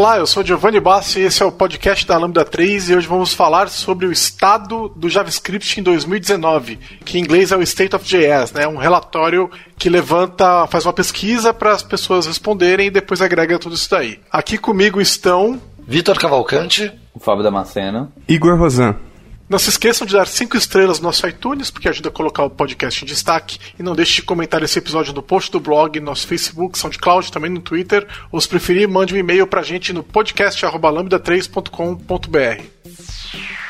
Olá, eu sou Giovanni Bassi e esse é o podcast da Lambda 3 e hoje vamos falar sobre o estado do JavaScript em 2019, que em inglês é o State of JS, né? Um relatório que levanta, faz uma pesquisa para as pessoas responderem e depois agrega tudo isso daí. Aqui comigo estão Vitor Cavalcante, Fábio Damasceno, Igor Rosan. Não se esqueçam de dar 5 estrelas no nosso iTunes, porque ajuda a colocar o podcast em destaque. E não deixe de comentar esse episódio no post do blog, no nosso Facebook, SoundCloud, também no Twitter. Ou se preferir, mande um e-mail pra gente no podcast.lambda3.com.br.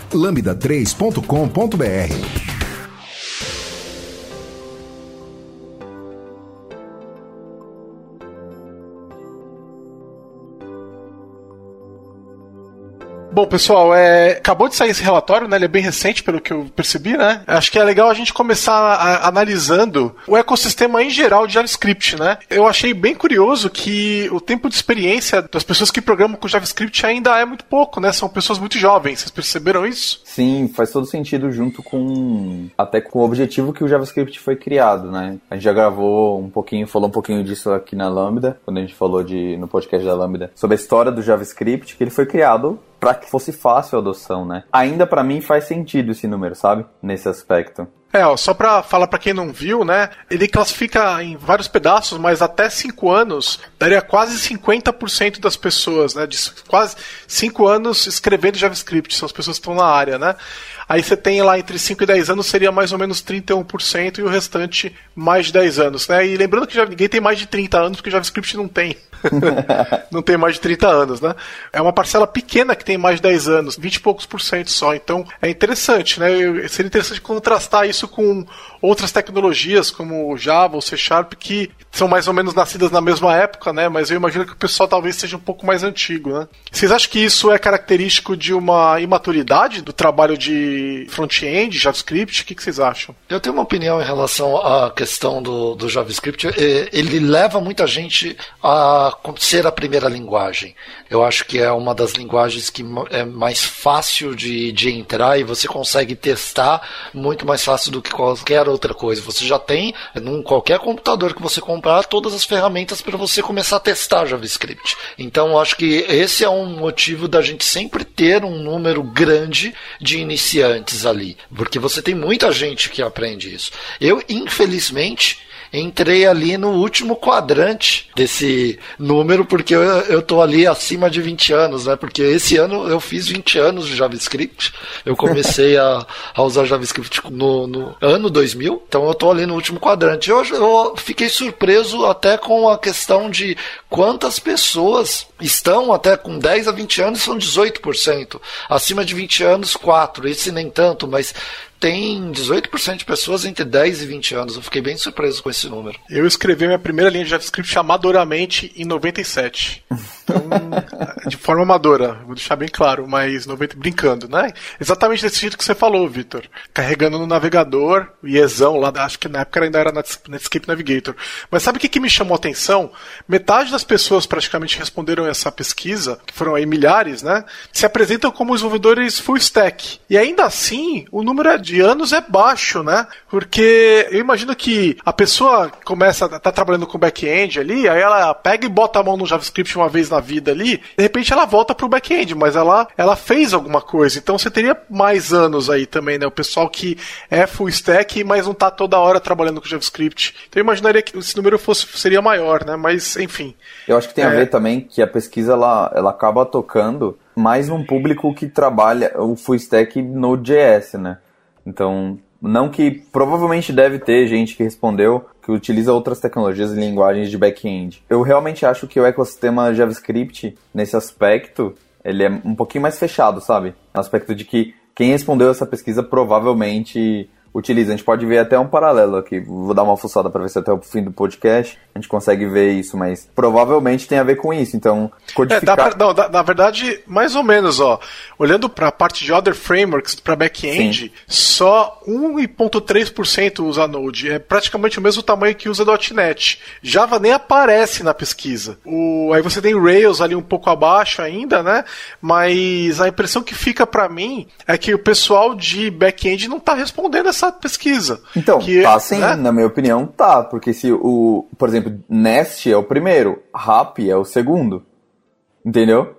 lambda3.com.br. Bom, pessoal, é, acabou de sair esse relatório, né? Ele é bem recente, pelo que eu percebi, né? Acho que é legal a gente começar a, analisando o ecossistema em geral de JavaScript, né? Eu achei bem curioso que o tempo de experiência das pessoas que programam com JavaScript ainda é muito pouco, né? São pessoas muito jovens. Vocês perceberam isso? Sim, faz todo sentido junto com até com o objetivo que o JavaScript foi criado, né? A gente já gravou um pouquinho, falou um pouquinho disso aqui na Lambda, quando a gente falou de no podcast da Lambda sobre a história do JavaScript, que ele foi criado para que fosse fácil a adoção, né? Ainda para mim faz sentido esse número, sabe? Nesse aspecto. É, ó, só pra falar para quem não viu, né? Ele classifica em vários pedaços, mas até 5 anos daria quase 50% das pessoas, né? De quase 5 anos escrevendo JavaScript, são as pessoas que estão na área, né? Aí você tem lá entre 5 e 10 anos seria mais ou menos 31% e o restante mais de 10 anos, né? E lembrando que já ninguém tem mais de 30 anos porque JavaScript não tem. não tem mais de 30 anos, né? É uma parcela pequena que tem mais de 10 anos, 20 e poucos por cento só. Então é interessante, né? Seria interessante contrastar isso com outras tecnologias como o Java ou C Sharp que são mais ou menos nascidas na mesma época, né? Mas eu imagino que o pessoal talvez seja um pouco mais antigo, né? Vocês acham que isso é característico de uma imaturidade do trabalho de front-end, JavaScript? O que, que vocês acham? Eu tenho uma opinião em relação à questão do, do JavaScript. É, ele leva muita gente a ser a primeira linguagem. Eu acho que é uma das linguagens que é mais fácil de, de entrar e você consegue testar muito mais fácil do que qualquer outra coisa. Você já tem, num qualquer computador que você comprar, todas as ferramentas para você começar a testar JavaScript. Então, acho que esse é um motivo da gente sempre ter um número grande de iniciantes ali, porque você tem muita gente que aprende isso. Eu, infelizmente, entrei ali no último quadrante desse número, porque eu, eu tô ali acima de 20 anos, né? Porque esse ano eu fiz 20 anos de JavaScript. Eu comecei a, a usar JavaScript no, no, ano 2000, então eu tô ali no último quadrante. Eu, eu fiquei surpreso até com a questão de quantas pessoas estão até com 10 a 20 anos, são 18%. Acima de 20 anos, 4%. Esse nem tanto, mas tem 18% de pessoas entre 10 e 20 anos. Eu fiquei bem surpreso com esse número. Eu escrevi minha primeira linha de JavaScript amadoramente em 97. Então, de forma amadora, vou deixar bem claro, mas 90, brincando, né? Exatamente desse jeito que você falou, Vitor. Carregando no navegador, o IEzão lá, acho que na época ainda era Netscape Navigator. Mas sabe o que, que me chamou a atenção? Metade das pessoas praticamente responderam essa pesquisa, que foram aí milhares, né? Se apresentam como desenvolvedores full stack. E ainda assim, o número é de de anos é baixo, né? Porque eu imagino que a pessoa começa, tá trabalhando com back-end ali, aí ela pega e bota a mão no JavaScript uma vez na vida ali, de repente ela volta pro back-end, mas ela, ela fez alguma coisa. Então você teria mais anos aí também, né? O pessoal que é full stack, mas não tá toda hora trabalhando com JavaScript. Então eu imaginaria que esse número fosse, seria maior, né? Mas, enfim. Eu acho que tem a é... ver também que a pesquisa ela, ela acaba tocando mais num público que trabalha o full stack no JS, né? Então, Não que provavelmente deve ter gente que respondeu que utiliza outras tecnologias e linguagens de back-end. Eu realmente acho que o ecossistema JavaScript, nesse aspecto, ele é um pouquinho mais fechado, sabe? No aspecto de que quem respondeu essa pesquisa provavelmente utiliza. A gente pode ver até um paralelo aqui. Vou dar uma fuçada para ver se até o fim do podcast a gente consegue ver isso, mas provavelmente tem a ver com isso. Então, codificar... É, pra, não, na verdade, mais ou menos, ó. Olhando para a parte de other frameworks para back-end, só 1,3% usa Node. É praticamente o mesmo tamanho que usa .NET. Java nem aparece na pesquisa. O, aí você tem Rails ali um pouco abaixo ainda, né? Mas a impressão que fica para mim é que o pessoal de back-end não está respondendo essa essa pesquisa. Então, que, tá sim, né? na minha opinião, tá. Porque se o, por exemplo, Nest é o primeiro, Rap é o segundo. Entendeu?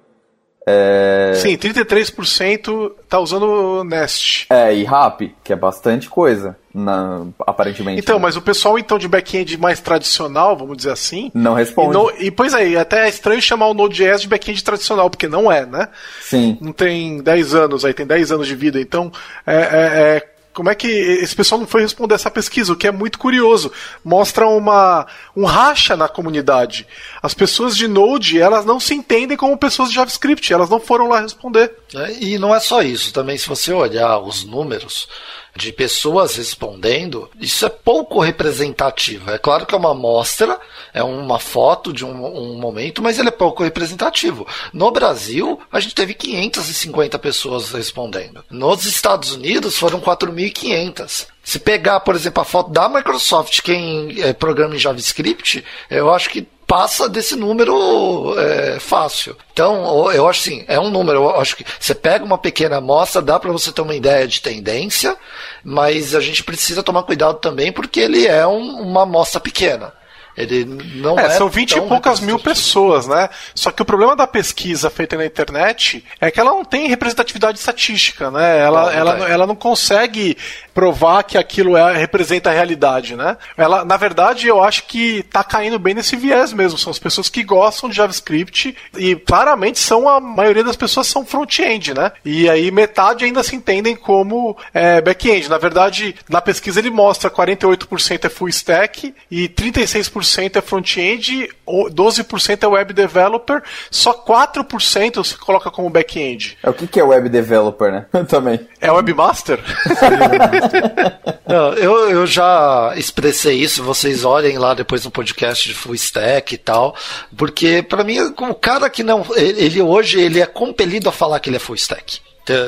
É... Sim, 33% tá usando o Nest. É, e Rap, que é bastante coisa, na, aparentemente. Então, né? mas o pessoal então de back-end mais tradicional, vamos dizer assim. Não responde. E, no, e pois é, até é estranho chamar o Node.js de back-end tradicional, porque não é, né? Sim. Não tem 10 anos aí, tem 10 anos de vida. Então, é, é, é como é que esse pessoal não foi responder essa pesquisa, o que é muito curioso. Mostra uma, um racha na comunidade. As pessoas de Node, elas não se entendem como pessoas de JavaScript, elas não foram lá responder. É, e não é só isso, também se você olhar os números, de pessoas respondendo, isso é pouco representativo. É claro que é uma amostra, é uma foto de um, um, momento, mas ele é pouco representativo. No Brasil, a gente teve 550 pessoas respondendo. Nos Estados Unidos foram 4.500. Se pegar, por exemplo, a foto da Microsoft, quem é, programa em JavaScript, eu acho que passa desse número é, fácil. Então, eu acho assim, é um número, eu acho que você pega uma pequena amostra, dá para você ter uma ideia de tendência, mas a gente precisa tomar cuidado também porque ele é um, uma amostra pequena. Ele não é, é são 20 e poucas mil pessoas, né? Só que o problema da pesquisa feita na internet é que ela não tem representatividade estatística, né? Ela, ela, ela não consegue provar que aquilo é, representa a realidade, né? Ela, na verdade, eu acho que tá caindo bem nesse viés mesmo. São as pessoas que gostam de JavaScript e claramente são a maioria das pessoas são front-end, né? E aí metade ainda se entendem como é, back-end. Na verdade, na pesquisa ele mostra 48% é full stack e 36% é front-end, 12% é web developer, só 4% se coloca como back-end. É o que, que é web developer, né? Também. É webmaster? Não, eu, eu já expressei isso, vocês olhem lá depois no podcast de Full Stack e tal, porque para mim o cara que não, ele hoje ele é compelido a falar que ele é Full Stack.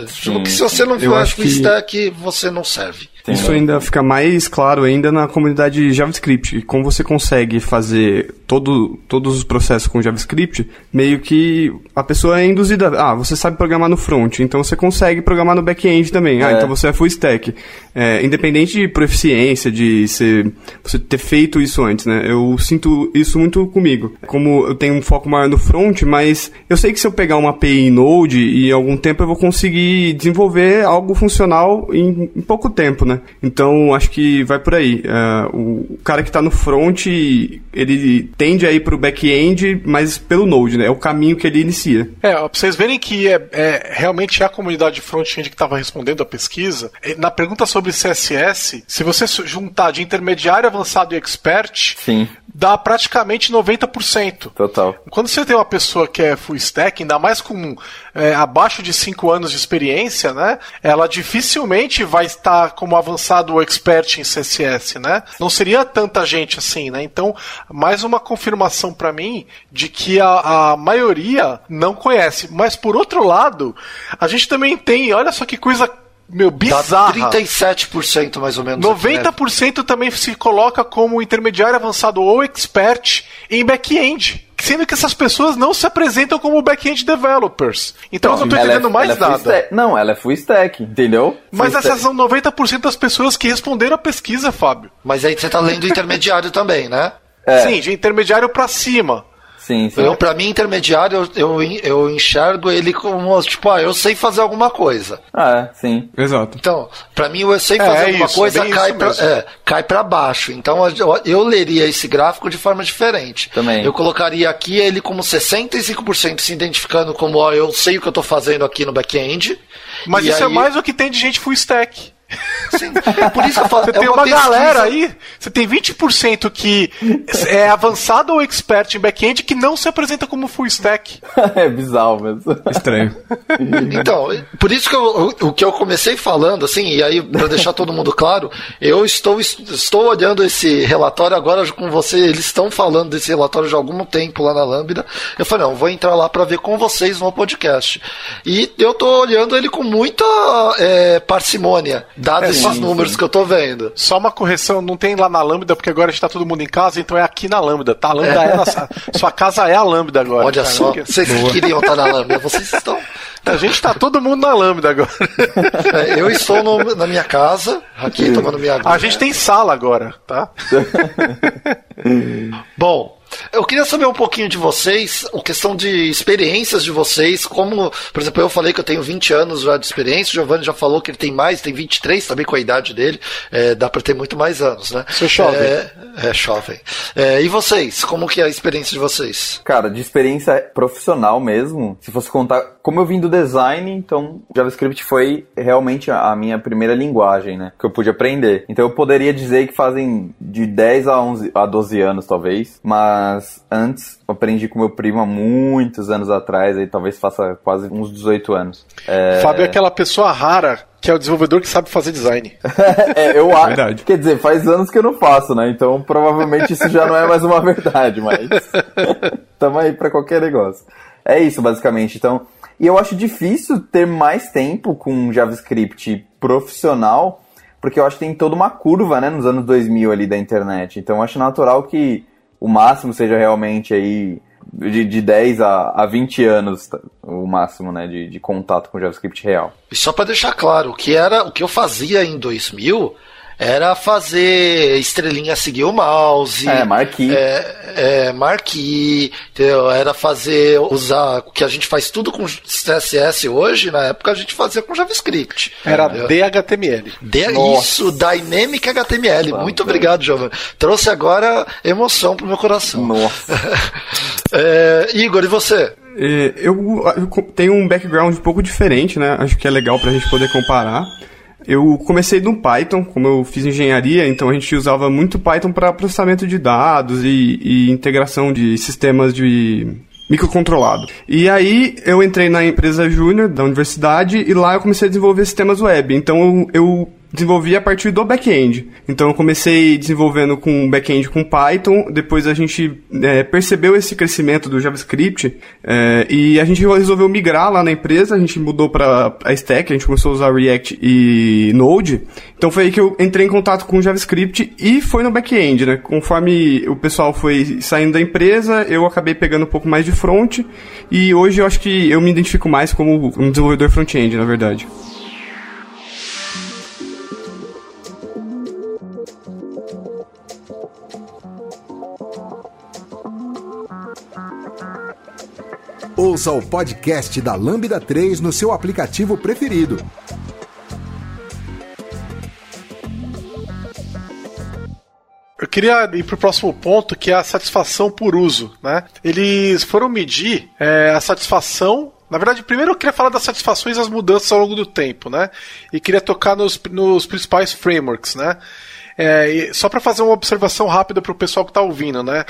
Sim, se você não for Full Stack, você não serve. Isso ainda fica mais claro ainda na comunidade JavaScript. Como você consegue fazer todo, todos os processos com JavaScript, meio que a pessoa é induzida. Ah, você sabe programar no front, então você consegue programar no back-end também. Ah, é. então você é full stack. É, independente de proficiência, de ser, você ter feito isso antes, né? Eu sinto isso muito comigo. Como eu tenho um foco maior no front, mas eu sei que se eu pegar uma API em Node e algum tempo eu vou conseguir desenvolver algo funcional em, em pouco tempo, né? Né? Então acho que vai por aí. Uh, o cara que está no front, ele tende a ir para o back-end, mas pelo Node, né? É o caminho que ele inicia. É, pra vocês verem que é, é realmente é a comunidade front-end que estava respondendo a pesquisa. Na pergunta sobre CSS, se você juntar de intermediário, avançado e expert, Sim dá praticamente 90%. Total. Quando você tem uma pessoa que é full stack, ainda mais com é, abaixo de 5 anos de experiência, né? Ela dificilmente vai estar como avançado ou expert em CSS, né? Não seria tanta gente assim, né? Então, mais uma confirmação para mim de que a, a maioria não conhece. Mas por outro lado, a gente também tem, olha só que coisa meu, bizarra. Dá 37% mais ou menos. 90% aqui, né? também se coloca como intermediário avançado ou expert em back-end. Sendo que essas pessoas não se apresentam como back-end developers. Então não, eu não tô entendendo é, mais é nada. não, ela é full stack, entendeu? Mas full essas stack. são 90% das pessoas que responderam a pesquisa, Fábio. Mas aí você tá lendo intermediário também, né? É. Sim, de intermediário para cima. Sim, sim. Eu, pra mim, intermediário, eu, eu, eu enxergo ele como, tipo, ah, eu sei fazer alguma coisa. Ah, é, sim. Exato. Então, pra mim, eu sei é, fazer é, alguma isso, coisa, cai, pra, é, cai pra baixo. Então, eu, eu, leria esse gráfico de forma diferente. Também. Eu colocaria aqui ele como 65% se identificando como, ó, eu sei o que eu tô fazendo aqui no back-end. Mas isso é aí... é mais o que tem de gente full stack. Sim. Por isso que eu falo, você é tem uma, uma galera aí, você tem 20% que é avançado ou expert em back-end que não se apresenta como full stack. é bizarro mesmo. Estranho. Então, por isso que eu, o que eu comecei falando, assim, e aí para deixar todo mundo claro, eu estou, estou olhando esse relatório agora com você, eles estão falando desse relatório já há algum tempo lá na Lambda. Eu falei, não, vou entrar lá para ver com vocês no podcast. E eu estou olhando ele com muita é, parcimônia, dados é, esses números que eu tô vendo. Só uma correção, não tem lá na Lambda, porque agora está todo mundo em casa, então é aqui na Lambda, tá? A Lambda é, é na, sua casa é a Lambda agora. Olha cara, só, vocês que queriam estar na Lambda, vocês estão. A gente está todo mundo na Lambda agora. É, eu estou no, na minha casa, aqui tomando minha. A gente tem sala agora, tá? Bom, eu queria saber um pouquinho de vocês, a questão de experiências de vocês, como, por exemplo, eu falei que eu tenho 20 anos já de experiência, o Giovanni já falou que ele tem mais, tem 23 também com a idade dele, é, dá para ter muito mais anos, né? Sou jovem. É, é jovem. É, e vocês, como que é a experiência de vocês? Cara, de experiência profissional mesmo, se fosse contar, como eu vim do design, então JavaScript foi realmente a minha primeira linguagem, né, que eu pude aprender. Então eu poderia dizer que fazem de 10 a 11 a 12 anos talvez, mas antes eu aprendi com meu primo há muitos anos atrás, aí talvez faça quase uns 18 anos. É... Fábio é aquela pessoa rara que é o desenvolvedor que sabe fazer design. é, eu acho. Verdade. Quer dizer, faz anos que eu não faço, né? Então provavelmente isso já não é mais uma verdade, mas tamo aí para qualquer negócio. É isso, basicamente. Então, e eu acho difícil ter mais tempo com JavaScript profissional, porque eu acho que tem toda uma curva, né, nos anos 2000 ali da internet. Então, eu acho natural que o máximo seja realmente aí de, de 10 a, a 20 anos o máximo né, de, de contato com JavaScript real. E só para deixar claro, o que era o que eu fazia em 2000 era fazer estrelinha seguir o mouse. É, marquee. É, é, marquee, entendeu? Era fazer, usar, o que a gente faz tudo com CSS hoje, na época a gente fazia com JavaScript. Era entendeu? DHTML. De, isso, Dynamic HTML. Nossa, Muito obrigado, Giovanni. Trouxe agora emoção pro meu coração. Nossa. é, Igor, e você? É, eu, eu tenho um background um pouco diferente, né? Acho que é legal pra gente poder comparar. Eu comecei no Python, como eu fiz engenharia, então a gente usava muito Python para processamento de dados e, e integração de sistemas de microcontrolado. E aí eu entrei na empresa júnior da universidade e lá eu comecei a desenvolver sistemas web. Então eu desenvolvi a partir do back-end. Então eu comecei desenvolvendo com back-end com Python, depois a gente é, percebeu esse crescimento do JavaScript é, e a gente resolveu migrar lá na empresa, a gente mudou para a stack, a gente começou a usar React e Node. Então foi aí que eu entrei em contato com o JavaScript e foi no back-end, né? Conforme o pessoal foi saindo da empresa, eu acabei pegando um pouco mais de front e hoje eu acho que eu me identifico mais como um desenvolvedor front-end, na verdade. Ouça o podcast da Lambda 3 no seu aplicativo preferido. Eu queria ir para o próximo ponto, que é a satisfação por uso. Né? Eles foram medir é, a satisfação na verdade, primeiro eu queria falar das satisfações e as mudanças ao longo do tempo, né? E queria tocar nos, nos principais frameworks, né? É, só para fazer uma observação rápida para o pessoal que está ouvindo, né?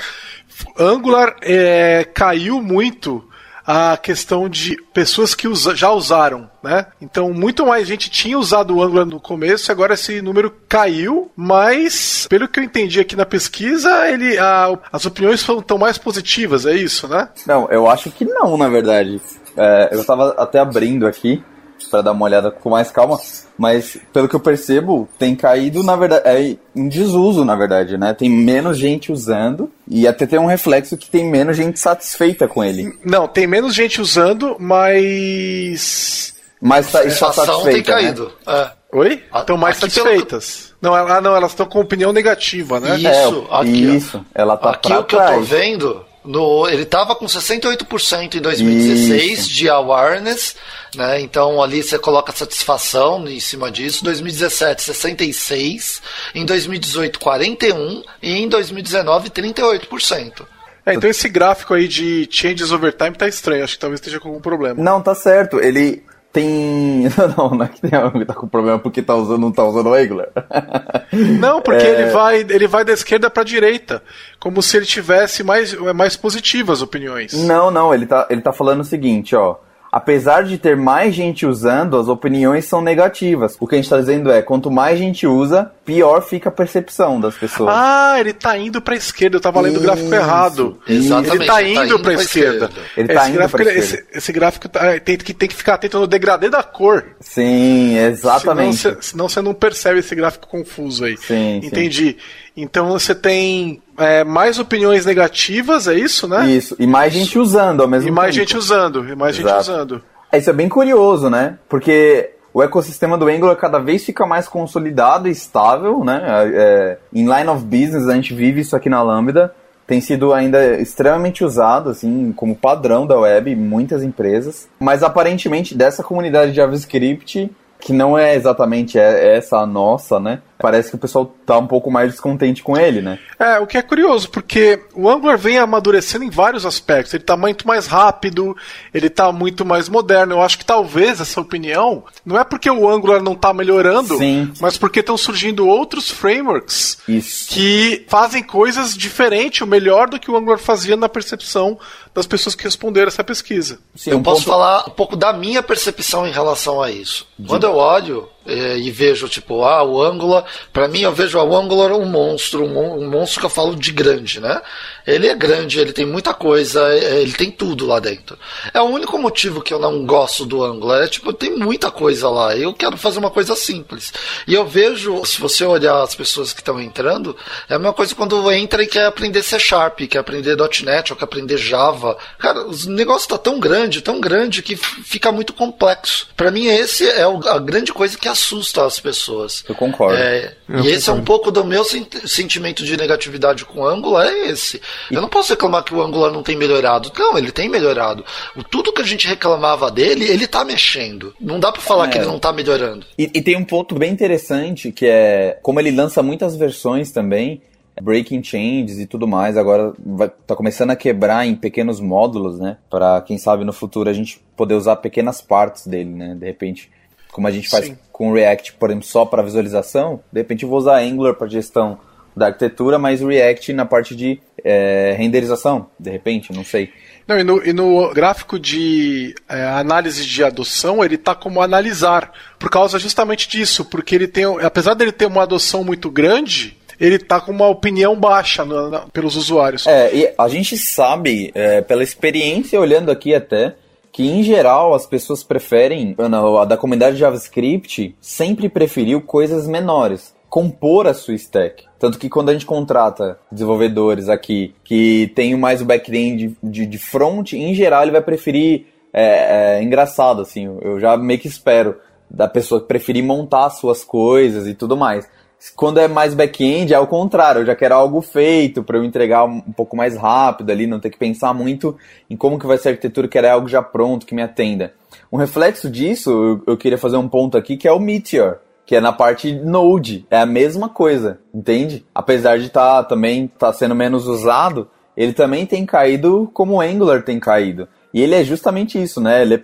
Angular é, caiu muito a questão de pessoas que usa, já usaram, né? Então, muito mais gente tinha usado o Angular no começo, agora esse número caiu, mas, pelo que eu entendi aqui na pesquisa, ele, a, as opiniões estão mais positivas, é isso, né? Não, eu acho que não, na verdade. É, eu estava até abrindo aqui para dar uma olhada com mais calma, mas pelo que eu percebo, tem caído, na verdade, é em desuso, na verdade, né? Tem menos gente usando e até tem um reflexo que tem menos gente satisfeita com ele. Não, tem menos gente usando, mas. Mas tá, está satisfeita. tem né? caído. Né? É. Oi? Estão mais aqui satisfeitas. Pelo... Não, ela, não, elas estão com opinião negativa, né? Isso, é, aqui, isso. Ela tá aqui o que trás. eu tô vendo no, ele estava com 68% em 2016 Isso. de awareness, né? Então ali você coloca satisfação em cima disso. 2017 66, em 2018 41 e em 2019 38%. É, então esse gráfico aí de changes over time tá estranho, acho que talvez esteja com algum problema. Não, tá certo. Ele Tem. Não, não é que tem alguém que tá com problema porque tá usando, não tá usando o Angular. Não, porque é... ele, vai, ele vai da esquerda pra direita. Como se ele tivesse mais, mais positivas opiniões. Não, não, ele tá, ele tá falando o seguinte, ó apesar de ter mais gente usando, as opiniões são negativas. O que a gente está dizendo é, quanto mais gente usa, pior fica a percepção das pessoas. Ah, ele está indo para a esquerda, eu estava lendo o gráfico errado. Exatamente. Ele está indo, indo para a esquerda. Ele está indo para esquerda. Esse, esse gráfico tá, tem, que, tem que ficar atento no degradê da cor. Sim, exatamente. Senão, senão você não percebe esse gráfico confuso aí. Sim, Entendi. Sim. Então você tem é, mais opiniões negativas, é isso, né? Isso, e mais gente usando ao mesmo tempo. E mais gente usando, e mais Exato. gente usando. É, isso é bem curioso, né? Porque o ecossistema do Angular cada vez fica mais consolidado e estável, né? É, em line of business, a gente vive isso aqui na Lambda. Tem sido ainda extremamente usado, assim, como padrão da web em muitas empresas. Mas aparentemente, dessa comunidade de JavaScript, que não é exatamente essa a nossa, né? Parece que o pessoal tá um pouco mais descontente com ele, né? É, o que é curioso, porque o Angular vem amadurecendo em vários aspectos. Ele tá muito mais rápido, ele tá muito mais moderno. Eu acho que talvez essa opinião não é porque o Angular não tá melhorando, Sim. mas porque estão surgindo outros frameworks Isso. que fazem coisas diferentes, ou melhor do que o Angular fazia na percepção das pessoas que responderam essa pesquisa. Sim, eu posso falar um pouco da minha percepção em relação a isso. Quando eu olho e vejo, tipo, ah, o Angular, para mim eu vejo o Angular um monstro, um, monstro que eu falo de grande, né? Ele é grande, ele tem muita coisa, é, ele tem tudo lá dentro. É o único motivo que eu não gosto do Angular, é tipo, tem muita coisa lá, eu quero fazer uma coisa simples. E eu vejo, se você olhar as pessoas que estão entrando, é a mesma coisa quando entra e quer aprender C Sharp, quer aprender .NET, ou quer aprender Java. Cara, o negócio tá tão grande, tão grande, que fica muito complexo. Para mim, esse é a grande coisa que assusta as pessoas. Eu concordo. É, eu e esse é um pouco do meu sentimento de negatividade com o Angular, é esse. Eu não posso reclamar que o Angular não tem melhorado. Não, ele tem melhorado. O, tudo que a gente reclamava dele, ele tá mexendo. Não dá para falar é. que ele não tá melhorando. E, e tem um ponto bem interessante que é como ele lança muitas versões também breaking changes e tudo mais. Agora vai, tá começando a quebrar em pequenos módulos, né? Para quem sabe no futuro a gente poder usar pequenas partes dele, né? De repente como a gente faz Sim. com React, por exemplo, só para visualização, de repente eu vou usar Angular para gestão da arquitetura, mas React na parte de é, renderização, de repente, não sei. Não, e no, e no gráfico de é, análise de adoção, ele está como analisar, por causa justamente disso, porque ele tem, apesar dele ter uma adoção muito grande, ele tá com uma opinião baixa na, na, pelos usuários. É, e a gente sabe, é, pela experiência olhando aqui até, que em geral as pessoas preferem, a da comunidade JavaScript sempre preferiu coisas menores, compor a sua stack. Tanto que quando a gente contrata desenvolvedores aqui que tem mais o back-end de, de, front, em geral ele vai preferir, é, é, engraçado assim, eu já meio que espero da pessoa preferir montar suas coisas e tudo mais. Quando é mais back-end, é o contrário, eu já quero algo feito para eu entregar um pouco mais rápido ali, não ter que pensar muito em como que vai ser a arquitetura, quero algo já pronto, que me atenda. Um reflexo disso, eu, eu queria fazer um ponto aqui, que é o Meteor, que é na parte Node. É a mesma coisa, entende? Apesar de estar tá, também tá sendo menos usado, ele também tem caído como o Angular tem caído. E ele é justamente isso, né? Ele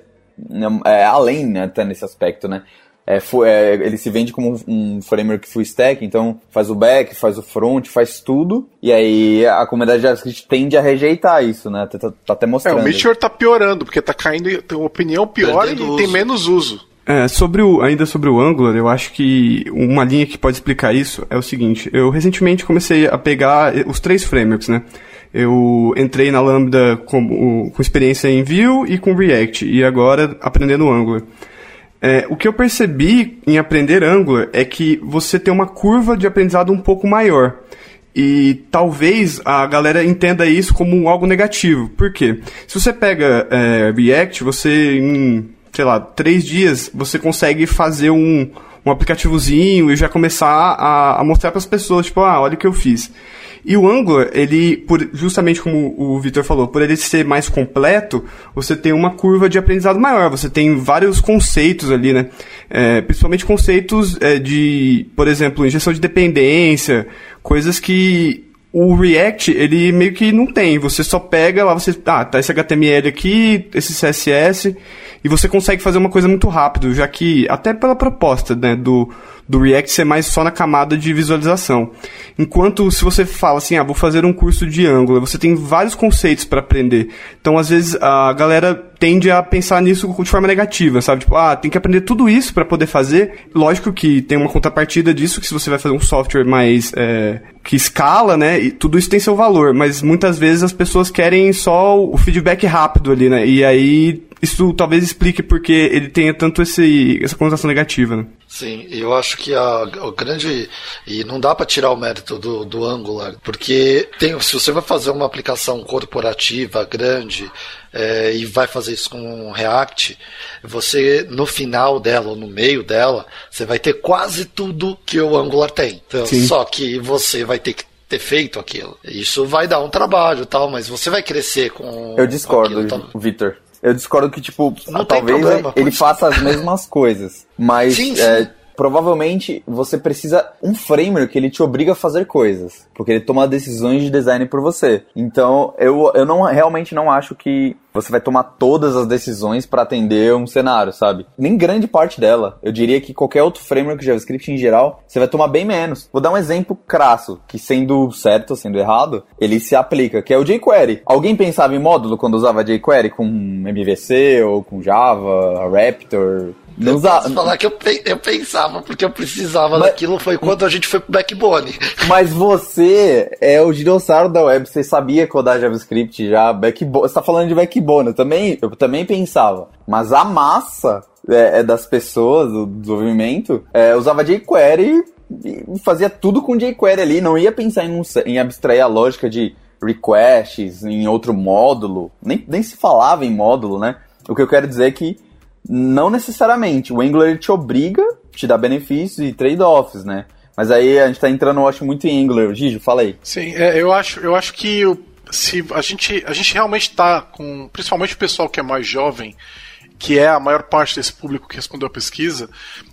é, é além, né, até nesse aspecto, né? É, é, ele se vende como um, um framework full stack, então faz o back, faz o front, faz tudo, e aí a comunidade JavaScript tende a rejeitar isso, né? Tá, tá, tá até mostrando. É, o Meteor tá piorando, porque tá caindo, tem uma opinião pior Perdendo e uso. tem menos uso. É, sobre o, ainda sobre o Angular, eu acho que uma linha que pode explicar isso é o seguinte: eu recentemente comecei a pegar os três frameworks, né? Eu entrei na Lambda com, com experiência em Vue e com React, e agora aprendendo Angular. É, o que eu percebi em aprender Angular é que você tem uma curva de aprendizado um pouco maior. E talvez a galera entenda isso como algo negativo. Por quê? Se você pega é, React, você em, sei lá, três dias, você consegue fazer um, um aplicativozinho e já começar a, a mostrar para as pessoas, tipo, ah, olha o que eu fiz. E o Angular, ele, por, justamente como o Victor falou, por ele ser mais completo, você tem uma curva de aprendizado maior. Você tem vários conceitos ali, né? É, principalmente conceitos é, de, por exemplo, injeção de dependência, coisas que O React, ele meio que não tem. Você só pega lá, você. Ah, tá esse HTML aqui, esse CSS, e você consegue fazer uma coisa muito rápido, já que, até pela proposta, né, do, do React ser mais só na camada de visualização. Enquanto se você fala assim, ah, vou fazer um curso de Angular, você tem vários conceitos para aprender. Então, às vezes, a galera tende a pensar nisso de forma negativa, sabe? Tipo, ah, tem que aprender tudo isso para poder fazer. Lógico que tem uma contrapartida disso, que se você vai fazer um software mais é, que escala, né? E tudo isso tem seu valor, mas muitas vezes as pessoas querem só o feedback rápido ali, né? E aí isso talvez explique porque ele tenha tanto esse, essa conotação negativa, né? Sim, eu acho que a, o grande. E não dá para tirar o mérito do, do Angular, porque tem, se você vai fazer uma aplicação corporativa grande é, e vai fazer isso com React, você no final dela ou no meio dela, você vai ter quase tudo que o Angular tem. Então, só que você vai ter que ter feito aquilo. Isso vai dar um trabalho tal, mas você vai crescer com. Eu discordo, aquilo, Vitor. Eu discordo que, tipo, Não talvez ele faça as mesmas coisas. Mas Sim, sim. é, provavelmente você precisa um framework que ele te obriga a fazer coisas. Porque ele toma decisões de design por você. Então, eu, eu não realmente não acho que você vai tomar todas as decisões para atender um cenário, sabe? Nem grande parte dela. Eu diria que qualquer outro framework JavaScript em geral, você vai tomar bem menos. Vou dar um exemplo crasso, que sendo certo ou sendo errado, ele se aplica, que é o jQuery. Alguém pensava em módulo quando usava jQuery com MVC ou com Java, Raptor? Não Eu usava. posso falar que eu, eu pensava, porque eu precisava Mas- daquilo, foi quando a gente foi pro Backbone. Mas você é o dinossauro da web, você sabia codar JavaScript já, backbone. Você tá falando de backbone, eu também, eu também pensava. Mas a massa é, é das pessoas, do desenvolvimento, é, usava jQuery e fazia tudo com jQuery ali, não ia pensar em, um em abstrair a lógica de requests em outro módulo, nem, nem se falava em módulo, né? O que eu quero dizer é que não necessariamente. O Angular ele te obriga, te dá benefícios e trade-offs, né? Mas aí a gente tá entrando, eu acho, muito em Angular. Gigi, fala aí. Sim, é, eu acho, eu acho que se a gente, a gente realmente está com, principalmente o pessoal que é mais jovem, que é a maior parte desse público que respondeu a pesquisa,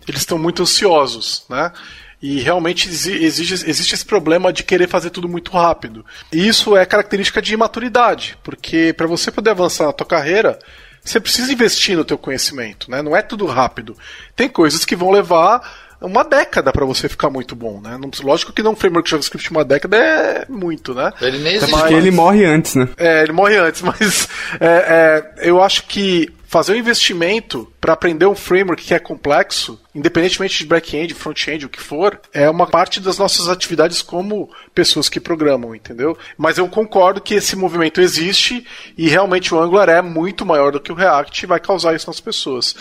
eles estão muito ansiosos, né? E realmente exi- exige, existe esse problema de querer fazer tudo muito rápido. E isso é característica de imaturidade, porque para você poder avançar na tua carreira, você precisa investir no teu conhecimento, né? Não é tudo rápido. Tem coisas que vão levar uma década para você ficar muito bom, né? Não- Lógico que não um framework JavaScript uma década é muito, né? Ele nem existe mais. ele morre antes, né? É, ele morre antes, mas é, é, eu acho que fazer um investimento para aprender um framework que é complexo, independentemente de back-end, front-end, o que for, é uma parte das nossas atividades como pessoas que programam, entendeu? Mas eu concordo que esse movimento existe e realmente o Angular é muito maior do que o React e vai causar isso nas pessoas.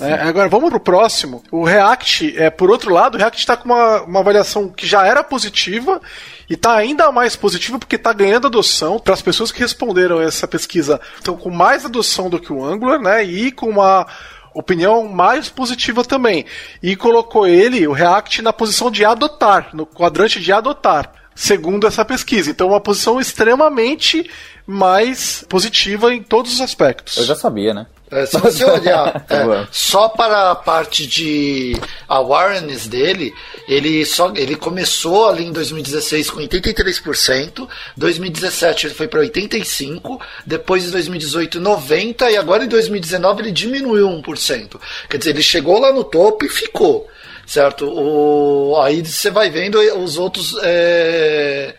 É, agora vamos pro próximo. O React, é, por outro lado, o React está com uma, uma avaliação que já era positiva e está ainda mais positiva porque está ganhando adoção para as pessoas que responderam essa pesquisa. Estão com mais adoção do que o Angular, né? E com uma opinião mais positiva também. E colocou ele, o React, na posição de adotar, no quadrante de adotar, segundo essa pesquisa. Então, uma posição extremamente mais positiva em todos os aspectos. Eu já sabia, né? É, se você olhar Tá é, bom. só para a parte de awareness dele, ele só ele começou ali em 2016 com 83%, 2017 ele foi para 85, depois em 2018 90 e agora em 2019 ele diminuiu 1%. Quer dizer, ele chegou lá no topo e ficou. Certo? O, aí você vai vendo os outros é,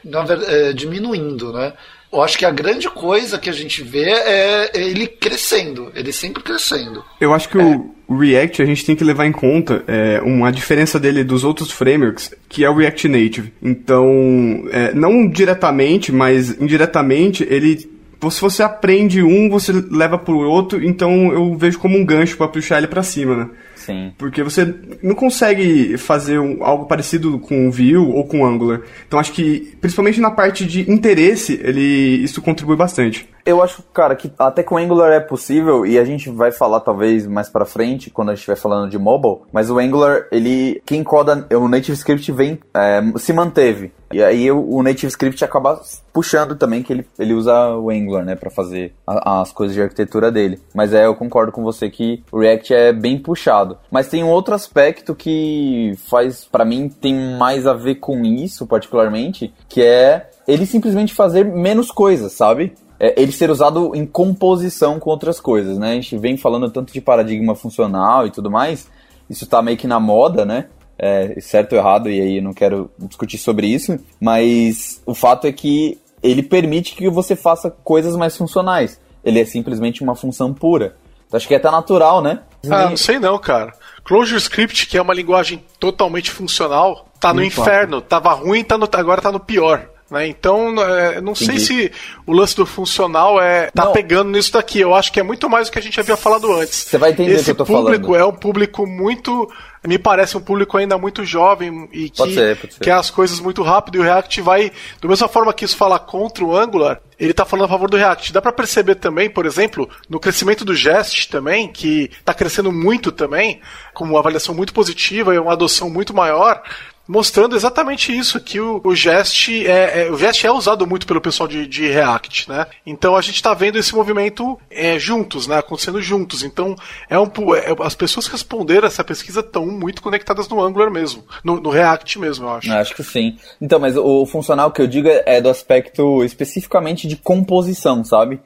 é, diminuindo, né? Eu acho que a grande coisa que a gente vê é ele crescendo, ele sempre crescendo. Eu acho que o React a gente tem que levar em conta é, uma diferença dele dos outros frameworks, que é o React Native. Então, é, não diretamente, mas indiretamente, ele. Se você aprende um, você leva pro outro, então eu vejo como um gancho para puxar ele para cima, né? Sim. Porque você não consegue fazer um- algo parecido com o Vue ou com o Angular. Então acho que, principalmente na parte de interesse, ele isso contribui bastante. Eu acho, cara, que até com o Angular é possível, e a gente vai falar talvez mais pra frente, quando a gente estiver falando de mobile, mas o Angular, ele, quem coda, o Native Script vem, é, se manteve. E aí o, Native Script acaba puxando também que ele, ele usa o Angular, né, pra fazer a- as coisas de arquitetura dele. Mas é, eu concordo com você que o React é bem puxado. Mas tem um outro aspecto que faz, pra mim, tem mais a ver com isso, particularmente, que é ele simplesmente fazer menos coisas, sabe? É, ele ser usado em composição com outras coisas, né? A gente vem falando tanto de paradigma funcional e tudo mais, isso tá meio que na moda, né? É, certo ou errado, e aí eu não quero discutir sobre isso, mas o fato é que ele permite que você faça coisas mais funcionais. Ele é simplesmente uma função pura. Então, acho que é até natural, né? Ah, não sei não, cara. ClojureScript, que é uma linguagem totalmente funcional, tá no inferno. Tava ruim, tá no, agora tá no pior. Né? Então, é, não Entendi. sei se o lance do funcional é tá não. pegando nisso daqui. Eu acho que é muito mais do que a gente havia falado antes. Você vai entender Esse o que eu tô público falando. é um público muito me parece um público ainda muito jovem e que quer as coisas muito rápido e o React vai, da mesma forma que isso fala contra o Angular, ele está falando a favor do React. Dá para perceber também, por exemplo, no crescimento do Jest também, que está crescendo muito também, com uma avaliação muito positiva e uma adoção muito maior mostrando exatamente isso, que o, o Jest é, é, o Jest é usado muito pelo pessoal de, de React, né? Então a gente está vendo esse movimento é, juntos, né? Acontecendo juntos. Então é um, é, as pessoas que responderam essa pesquisa estão muito conectadas no Angular mesmo, no, no, React mesmo, eu acho. Acho que sim. Então, mas o, o funcional que eu digo é do aspecto especificamente de composição, sabe?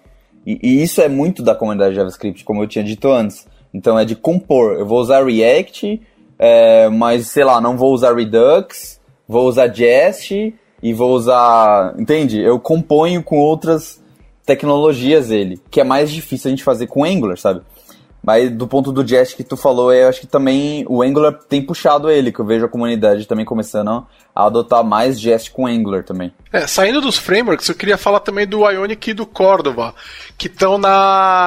E, e isso é muito da comunidade JavaScript, como eu tinha dito antes. Então é de compor. Eu vou usar React é, mas sei lá, não vou usar Redux, vou usar Jest e vou usar. Entende? Eu componho com outras tecnologias ele, que é mais difícil a gente fazer com Angular, sabe? Mas do ponto do Jest que tu falou, eu acho que também o Angular tem puxado ele, que eu vejo a comunidade também começando a adotar mais Jest com Angular também. É, saindo dos frameworks, eu queria falar também do Ionic e do Cordova, que estão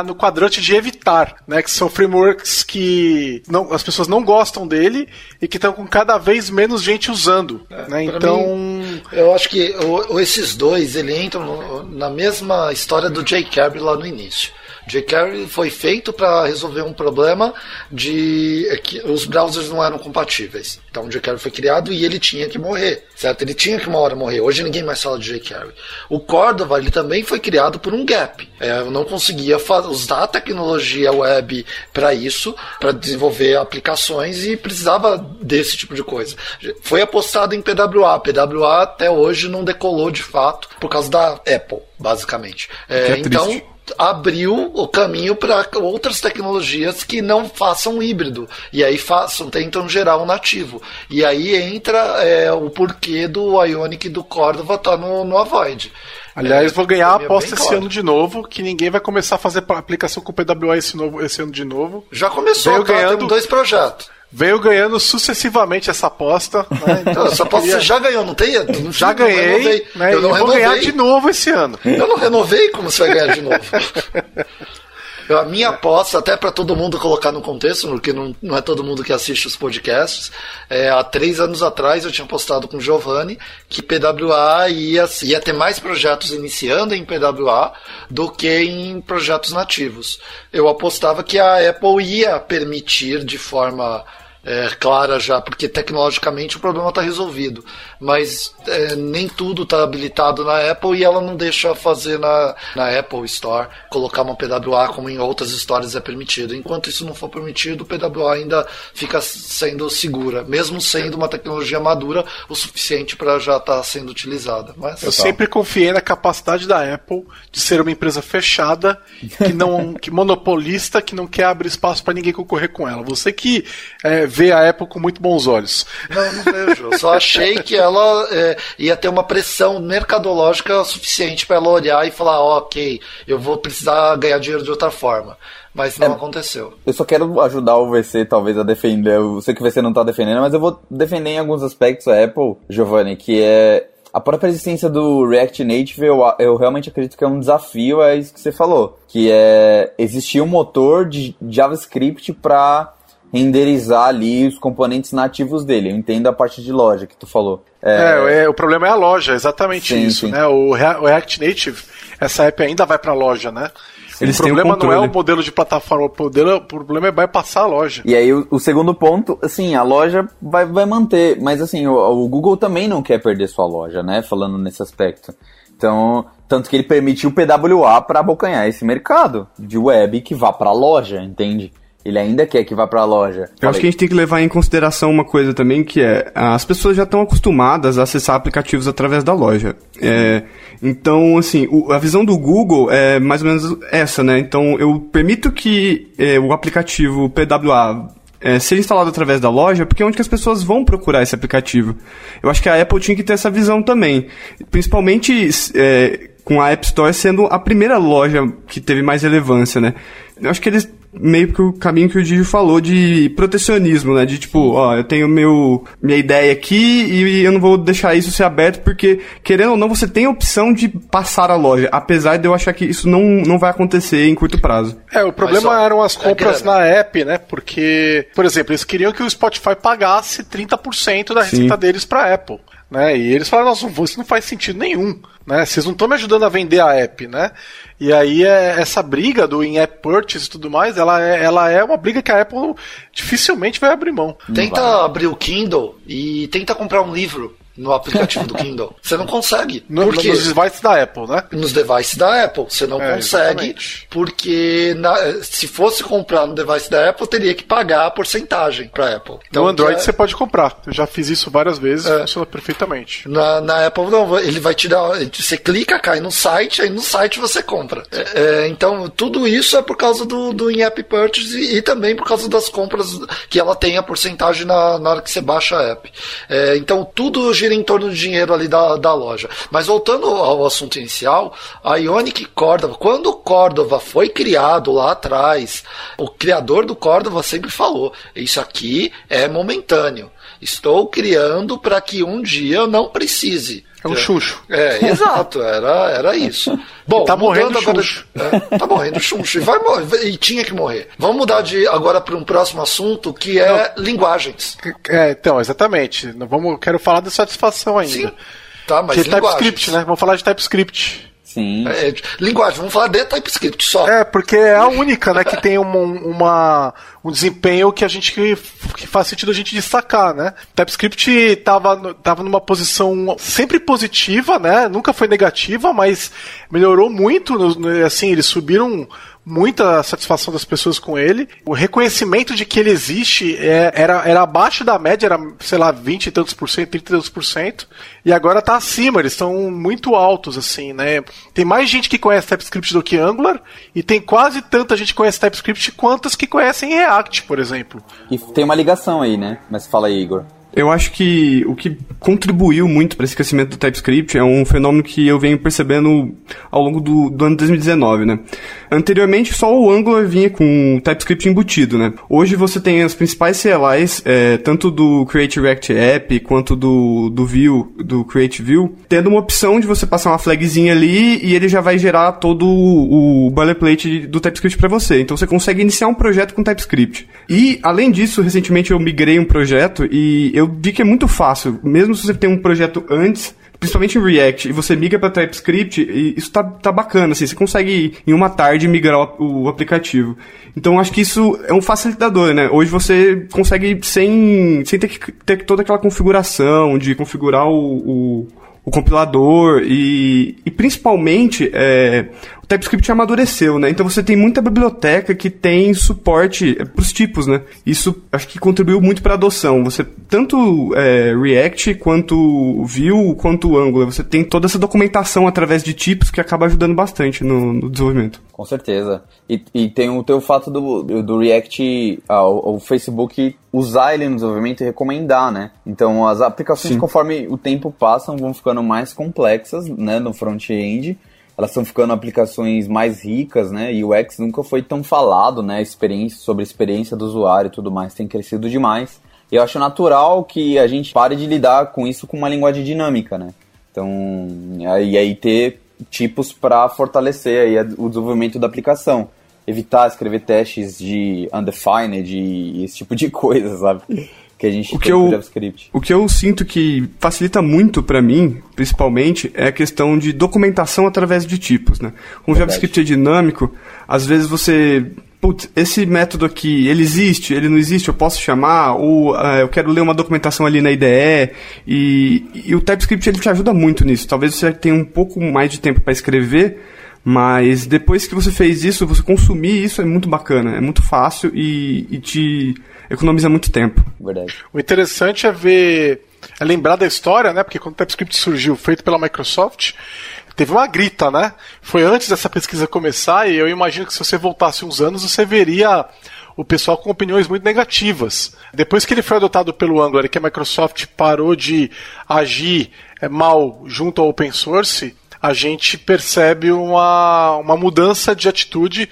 no quadrante de evitar, né? Que são frameworks que não, as pessoas não gostam dele e que estão com cada vez menos gente usando. É, né? Então. Mim, eu acho que o, esses dois ele entram no, na mesma história do jQuery lá no início jQuery foi feito para resolver um problema de é que os browsers não eram compatíveis. Então o jQuery foi criado e ele tinha que morrer, certo? Ele tinha que uma hora morrer. Hoje ninguém mais fala de jQuery. O Cordova ele também foi criado por um gap. É, eu não conseguia usar a tecnologia web para isso, para desenvolver aplicações e precisava desse tipo de coisa. Foi apostado em PWA. PWA até hoje não decolou de fato por causa da Apple, basicamente. É, é então triste abriu o caminho para outras tecnologias que não façam híbrido e aí façam tentam gerar um nativo e aí entra é, o porquê do Ionic e do Cordova estar tá no, no Avoid Aliás, é, vou ganhar a aposta esse claro. ano de novo, que ninguém vai começar a fazer aplicação com PWA esse, novo, esse ano de novo. Já começou, Veio tá? ganhando dois projetos veio ganhando sucessivamente essa aposta. Né? Então, essa aposta queria... você já ganhou, não tem? Não, já ganhei, né? eu não vou ganhar de novo esse ano. Eu não renovei, como você vai ganhar de novo? A minha aposta, até para todo mundo colocar no contexto, porque não, não é todo mundo que assiste os podcasts, é, há três anos atrás eu tinha postado com o Giovanni que PWA ia, ia ter mais projetos iniciando em PWA do que em projetos nativos. Eu apostava que a Apple ia permitir de forma é, clara já, porque tecnologicamente o problema está resolvido. Mas é, nem tudo está habilitado na Apple e ela não deixa fazer na, na Apple Store, colocar uma PWA como em outras stores é permitido. Enquanto isso não for permitido, o PWA ainda fica sendo segura, mesmo sendo uma tecnologia madura o suficiente para já estar tá sendo utilizada. Mas, Eu sempre confiei na capacidade da Apple de ser uma empresa fechada, que não que monopolista, que não quer abrir espaço para ninguém concorrer com ela. Você que é, vê a Apple com muito bons olhos. Não, não vejo. Eu só achei que ela é, ia ter uma pressão mercadológica suficiente para ela olhar e falar: oh, ok, eu vou precisar ganhar dinheiro de outra forma. Mas não é, aconteceu. Eu só quero ajudar o VC, talvez, a defender. Eu sei que o VC não está defendendo, mas eu vou defender em alguns aspectos a Apple, Giovanni, que é a própria existência do React Native, eu, eu realmente acredito que é um desafio, é isso que você falou, que é existir um motor de JavaScript para renderizar ali os componentes nativos dele. Eu entendo a parte de loja que tu falou. É, é o problema é a loja, exatamente sim, isso, sim. né? O, React Native, essa app ainda vai para a loja, né? Eles o problema não é o modelo de plataforma, o, modelo, o problema é vai passar a loja. E aí o, o, segundo ponto, assim, a loja vai, vai manter, mas assim, o, o, Google também não quer perder sua loja, né? Falando nesse aspecto. Então, tanto que ele permitiu o PWA para abocanhar esse mercado de web que vá para a loja, entende? Ele ainda quer que vá para a loja. Eu acho que a gente tem que levar em consideração uma coisa também, que é as pessoas já estão acostumadas a acessar aplicativos através da loja. É, então, assim, o, a visão do Google é mais ou menos essa, né? Então, eu permito que é, o aplicativo PWA é, ser instalado através da loja, porque é onde que as pessoas vão procurar esse aplicativo. Eu acho que a Apple tinha que ter essa visão também. Principalmente é, com a App Store sendo a primeira loja que teve mais relevância, né? Eu acho que eles meio que o caminho que o Digi falou de protecionismo, né? De tipo, ó, eu tenho meu minha ideia aqui e eu não vou deixar isso ser aberto porque querendo ou não você tem a opção de passar a loja, apesar de eu achar que isso não, não vai acontecer em curto prazo. É, o problema Mas, ó, eram as é compras é na app, né? Porque, por exemplo, eles queriam que o Spotify pagasse 30% da receita Sim. deles para Apple. Né? E eles falaram, nossa, isso não faz sentido nenhum, né? Vocês não estão me ajudando a vender a app, né? E aí é, essa briga do in-app purchase e tudo mais, ela é, ela é uma briga que a Apple dificilmente vai abrir mão. Tenta abrir o Kindle e tenta comprar um livro no aplicativo do Kindle. Você não consegue. No, porque nos devices da Apple, né? Nos devices da Apple. Você não é, consegue, exatamente. porque na, se fosse comprar no device da Apple, teria que pagar a porcentagem para Apple. Então, no Android é... você pode comprar. Eu já fiz isso várias vezes, é. funciona perfeitamente. Na, na Apple, não. Ele vai te dar. Você clica, cai no site, aí no site você compra. É, é então, tudo isso é por causa do, do in-app purchase e, e, também por causa das compras que ela tem a porcentagem na, na hora que você baixa a app. É, então, tudo gira em torno do dinheiro ali da, da loja. Mas voltando ao assunto inicial, a Ionic Cordova, quando o Cordova foi criado lá atrás, o criador do Cordova sempre falou: isso aqui é momentâneo. Estou criando para que um dia eu não precise. É um xuxo. É, exato, era, era isso. Bom, tá morrendo agora, xuxo. É, tá morrendo xuxo. E, vai morrer, e tinha que morrer. Vamos mudar de agora para um próximo assunto que é Não. linguagens. É, então, exatamente. Vamos, quero falar da satisfação ainda. Sim. Tá, mas de TypeScript, né? Vamos falar de TypeScript. Sim. É, linguagem, vamos falar de TypeScript só. É, porque é a única, né, que tem uma, uma, um desempenho que a gente que faz sentido a gente destacar, né? TypeScript estava tava numa posição sempre positiva, né? Nunca foi negativa, mas melhorou muito, assim, eles subiram muita satisfação das pessoas com ele. O reconhecimento de que ele existe é, era, era abaixo da média, era, sei lá, 20 e tantos por cento, 30 e tantos por cento. E agora tá acima, eles estão muito altos, assim, né? Tem mais gente que conhece TypeScript do que Angular, e tem quase tanta gente que conhece TypeScript quantas que conhecem React, por exemplo. E tem uma ligação aí, né? Mas fala aí, Igor. Eu acho que o que contribuiu muito para esse crescimento do TypeScript é um fenômeno que eu venho percebendo ao longo do, do ano 2019, né? Anteriormente, só o Angular vinha com o TypeScript embutido, né? Hoje você tem as principais CLIs, é, tanto do Create React App quanto do, do Vue, do Create Vue, tendo uma opção de você passar uma flagzinha ali e ele já vai gerar todo o, o boilerplate do TypeScript para você. Então você consegue iniciar um projeto com TypeScript. E, além disso, recentemente eu migrei um projeto e eu vi que é muito fácil. Mesmo se você tem um projeto antes, principalmente em React, e você migra para TypeScript, e isso tá, tá bacana, assim, você consegue em uma tarde migrar o, o, aplicativo. Então acho que isso é um facilitador, né? Hoje você consegue sem, sem ter que ter toda aquela configuração de configurar o, o, o compilador e, e principalmente é, TypeScript amadureceu, né? Então você tem muita biblioteca que tem suporte para os tipos, né? Isso acho que contribuiu muito para a adoção. Você tanto é, React quanto Vue quanto Angular, você tem toda essa documentação através de tipos que acaba ajudando bastante no, no desenvolvimento. Com certeza. E, e tem, o, tem o fato do, do React, ah, o, o, Facebook usar ele no desenvolvimento e recomendar, né? Então as aplicações, Sim. conforme o tempo passa, vão ficando mais complexas, né, no front-end elas estão ficando aplicações mais ricas, né? E o UX nunca foi tão falado, né? Experiência, sobre a experiência do usuário e tudo mais tem crescido demais. E eu acho natural que a gente pare de lidar com isso com uma linguagem dinâmica, né? Então, e aí ter tipos para fortalecer aí o desenvolvimento da aplicação. Evitar escrever testes de undefined e esse tipo de coisa, sabe? Que a gente o que eu, JavaScript. O que eu sinto que facilita muito para mim, principalmente, é a questão de documentação através de tipos, né? Como o JavaScript é dinâmico, às vezes você putz, esse método aqui, ele existe, ele não existe, eu posso chamar, ou uh, eu quero ler uma documentação ali na IDE, e, e, o TypeScript ele te ajuda muito nisso. Talvez você tenha um pouco mais de tempo para escrever, Mas depois que você fez isso, você consumir isso é muito bacana, é muito fácil e, e te economiza muito tempo. Verdade. O interessante é ver, é lembrar da história, né? Porque quando o TypeScript surgiu, feito pela Microsoft, teve uma grita, né? Foi antes dessa pesquisa começar e eu imagino que se você voltasse uns anos, você veria o pessoal com opiniões muito negativas. Depois que ele foi adotado pelo Angular e que a Microsoft parou de agir é, mal junto ao open source, a gente percebe uma, uma mudança de atitude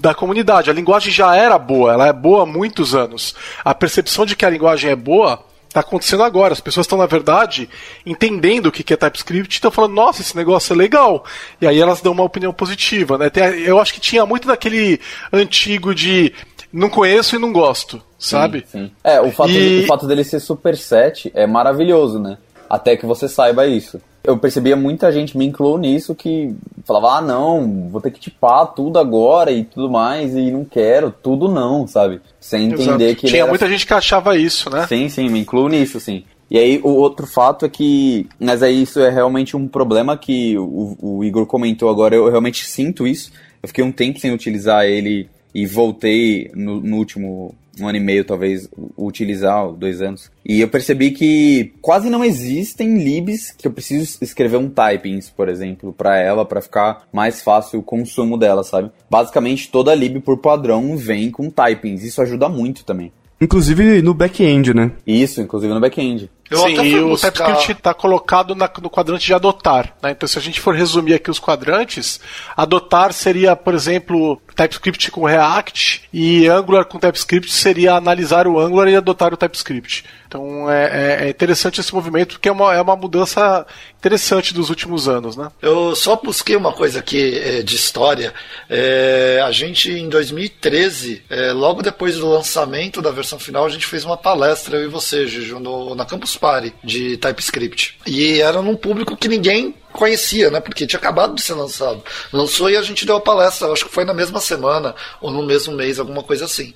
da comunidade. A linguagem já era boa, ela é boa há muitos anos. A percepção de que a linguagem é boa está acontecendo agora. As pessoas estão, na verdade, entendendo o que é TypeScript e estão falando, nossa, esse negócio é legal. E aí elas dão uma opinião positiva. Né? Eu acho que tinha muito daquele antigo de não conheço e não gosto, sabe? Sim, sim. É, o fato, e... de, o fato dele ser superset é maravilhoso, né? Até que você saiba isso. Eu percebia muita gente, me incluiu nisso, que falava, ah não, vou ter que tipar tudo agora e tudo mais, e não quero, tudo não, sabe? Sem entender Exato. que. Tinha era... muita gente que achava isso, né? Sim, sim, me incluo nisso, sim. E aí o outro fato é que, mas aí isso é realmente um problema que o, o Igor comentou agora, eu realmente sinto isso. Eu fiquei um tempo sem utilizar ele e voltei no, no último um ano e meio, talvez, utilizar, dois anos. E eu percebi que quase não existem libs que eu preciso escrever um typings, por exemplo, para ela, para ficar mais fácil o consumo dela, sabe? Basicamente, toda lib por padrão vem com typings. Isso ajuda muito também. Inclusive no back-end, né? Isso, inclusive no back-end. Eu Sim, e o TypeScript está colocado na, no quadrante de adotar. Né? Então, se a gente for resumir aqui os quadrantes, adotar seria, por exemplo, TypeScript com React e Angular com TypeScript seria analisar o Angular e adotar o TypeScript. Então é, é, é interessante esse movimento porque é uma, é uma mudança interessante dos últimos anos, né? Eu só busquei uma coisa aqui é, de história. É, a gente em 2013, é, logo depois do lançamento da versão final, a gente fez uma palestra eu e você, Juju, no, na Campus Party de TypeScript. E era num público que ninguém conhecia, né? Porque tinha acabado de ser lançado. Lançou e a gente deu a palestra, acho que foi na mesma semana ou no mesmo mês, alguma coisa assim.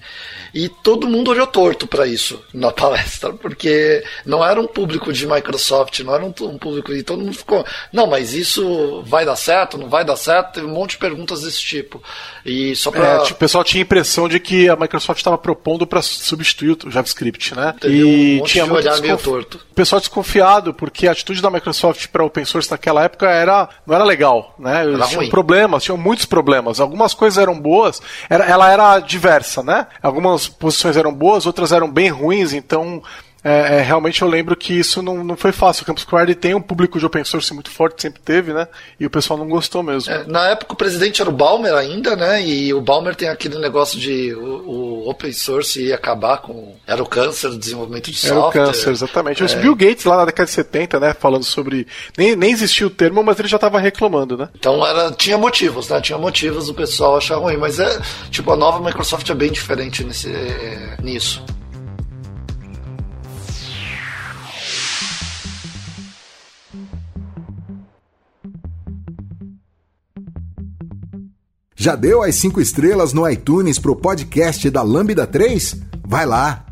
E todo mundo olhou torto para isso na palestra, porque não era um público de Microsoft, não era um, um, público e todo mundo ficou, não, mas isso vai dar certo, não vai dar certo, teve um monte de perguntas desse tipo. E só pra... É, tipo, o pessoal tinha a impressão de que a Microsoft estava propondo para substituir o JavaScript, né? Teve e um tinha muito olhar meio torto. O pessoal desconfiado, porque a atitude da Microsoft para open source naquela época era não era legal, né? Era ruim. problemas, tinham muitos problemas. Algumas coisas eram boas, era, ela era diversa, né? Algumas posições eram boas, outras eram bem ruins, então é, é, realmente eu lembro que isso não, não foi fácil. O Campus Party tem um público de open source muito forte, sempre teve, né? E o pessoal não gostou mesmo. É, na época o presidente era o Balmer ainda, né? E o Balmer tem aquele negócio de o, o open source ia acabar com. Era o câncer do desenvolvimento de era software. Era o câncer, exatamente. É. Bill Gates lá na década de 70, né? Falando sobre. Nem, nem existia o termo, mas ele já estava reclamando, né? Então era, tinha motivos, né? Tinha motivos o pessoal achar ruim. Mas é. Tipo, a nova Microsoft é bem diferente nesse, é, nisso. Já deu as 5 estrelas no iTunes pro podcast da Lambda 3? Vai lá!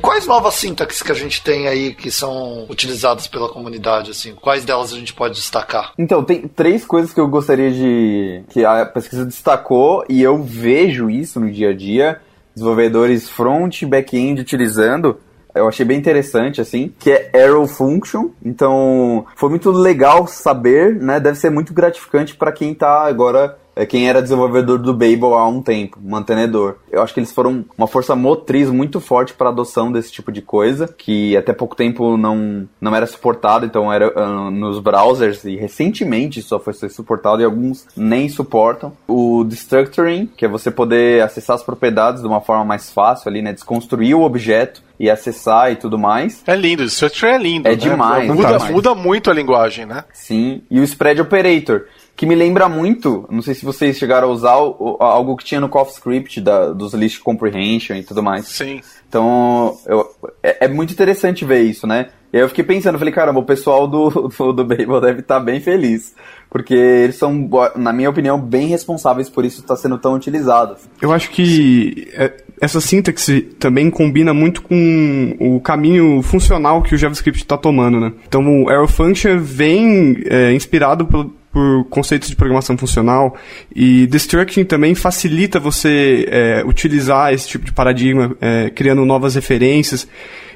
Quais novas sintaxes que a gente tem aí que são utilizadas pela comunidade? Assim? Quais delas a gente pode destacar? Então, tem três coisas que eu gostaria de. que a pesquisa destacou e eu vejo isso no dia a dia. Desenvolvedores front e back-end utilizando eu achei bem interessante, assim, que é Arrow Function. Então, foi muito legal saber, né? Deve ser muito gratificante para quem tá agora quem era desenvolvedor do Babel há um tempo, mantenedor. Eu acho que eles foram uma força motriz muito forte para a adoção desse tipo de coisa, que até pouco tempo não, não era suportado, então era uh, nos browsers e recentemente só foi ser suportado e alguns nem suportam. O destructuring, que é você poder acessar as propriedades de uma forma mais fácil ali, né, desconstruir o objeto e acessar e tudo mais. É lindo, o Structure é lindo. É né? demais. Muda, muda muito a linguagem, né? Sim. E o Spread Operator, que me lembra muito, não sei se vocês chegaram a usar o, algo que tinha no CoffeeScript da, dos list comprehension e tudo mais. Sim. Então, eu, é, é, muito interessante ver isso, né? E aí eu fiquei pensando, falei, caramba, o pessoal do, do, do Babel deve estar tá bem feliz. Porque eles são, na minha opinião, bem responsáveis por isso estar sendo tão utilizado. Eu acho que é, essa sintaxe também combina muito com o caminho funcional que o JavaScript está tomando, né? Então o Arrow Function vem é, inspirado pelo por conceitos de programação funcional e Destructing também facilita você é, utilizar esse tipo de paradigma, é, criando novas referências.